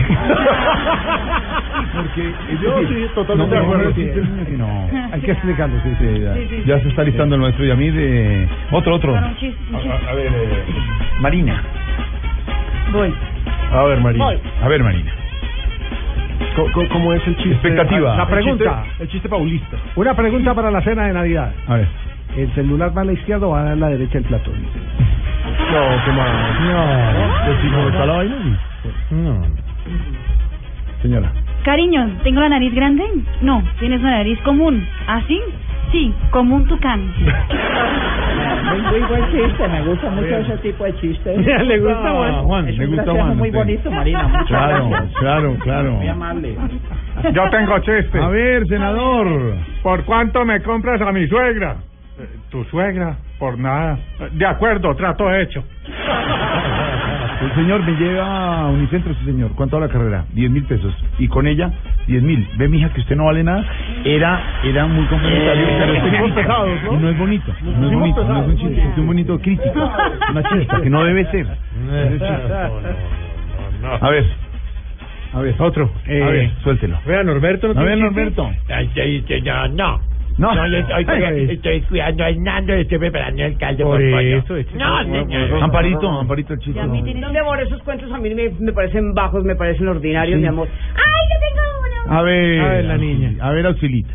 Porque es Yo decir, sí, totalmente no, de acuerdo. no, sí, sí, no. Hay que explicarlo, sí, Sí, ya, Sí, sí, ya sí. se está listando el nuestro y a mí de... Otro, otro. Para un chiste, un A, chiste. a- a ver, eh, Marina. Voy. A ver, María. Voy. A ver, Marina. ¿Cómo, cómo- cómo es el chiste? Expectativa. La pregunta. El chiste, el chiste paulista. Una pregunta para la cena de Navidad. A ver. ¿El celular va a la izquierda o va a la derecha el plato? No, qué mal. No. Si no está la vaina. No. Señora. Cariño, ¿tengo la nariz grande? No, tienes una nariz común. ¿Así? Sí, como un tucán. Muy, buen chiste, me gusta mucho ese tipo de chiste. Le gusta Juan. Juan, es le un gusta Juan, muy bonito, Marina. Muchas Claro, gracias. claro, claro. Muy amable. Yo tengo chiste. A ver, senador. ¿Por cuánto me compras a mi suegra? Eh, ¿Tu suegra? Por nada. De acuerdo, trato hecho. El señor me lleva a Unicentro, sí señor. ¿Cuánto va la carrera? Diez mil pesos. Y con ella, diez mil. Ve, mija, que usted no vale nada. Era era muy complementario. Eh, pesados, ¿no? Y no es bonito. No es bonito. No es un chiste. Es un bonito crítico. Una chispa que no debe ser. A ver. A ver, otro. Eh, a ver, suéltelo. Vea, Norberto, A ver, Norberto. No, no. No. No, yo estoy, cuidando a Hernando y estoy preparando el caldo Por por eso, este- No, señor. Amparito, Amparito, el chiste. No, mi amor, esos cuentos a mí me, me parecen bajos, me parecen ordinarios, Sí. mi amor. ¡Ay, yo tengo uno! A ver. A ver, la niña. A ver, Auxilito.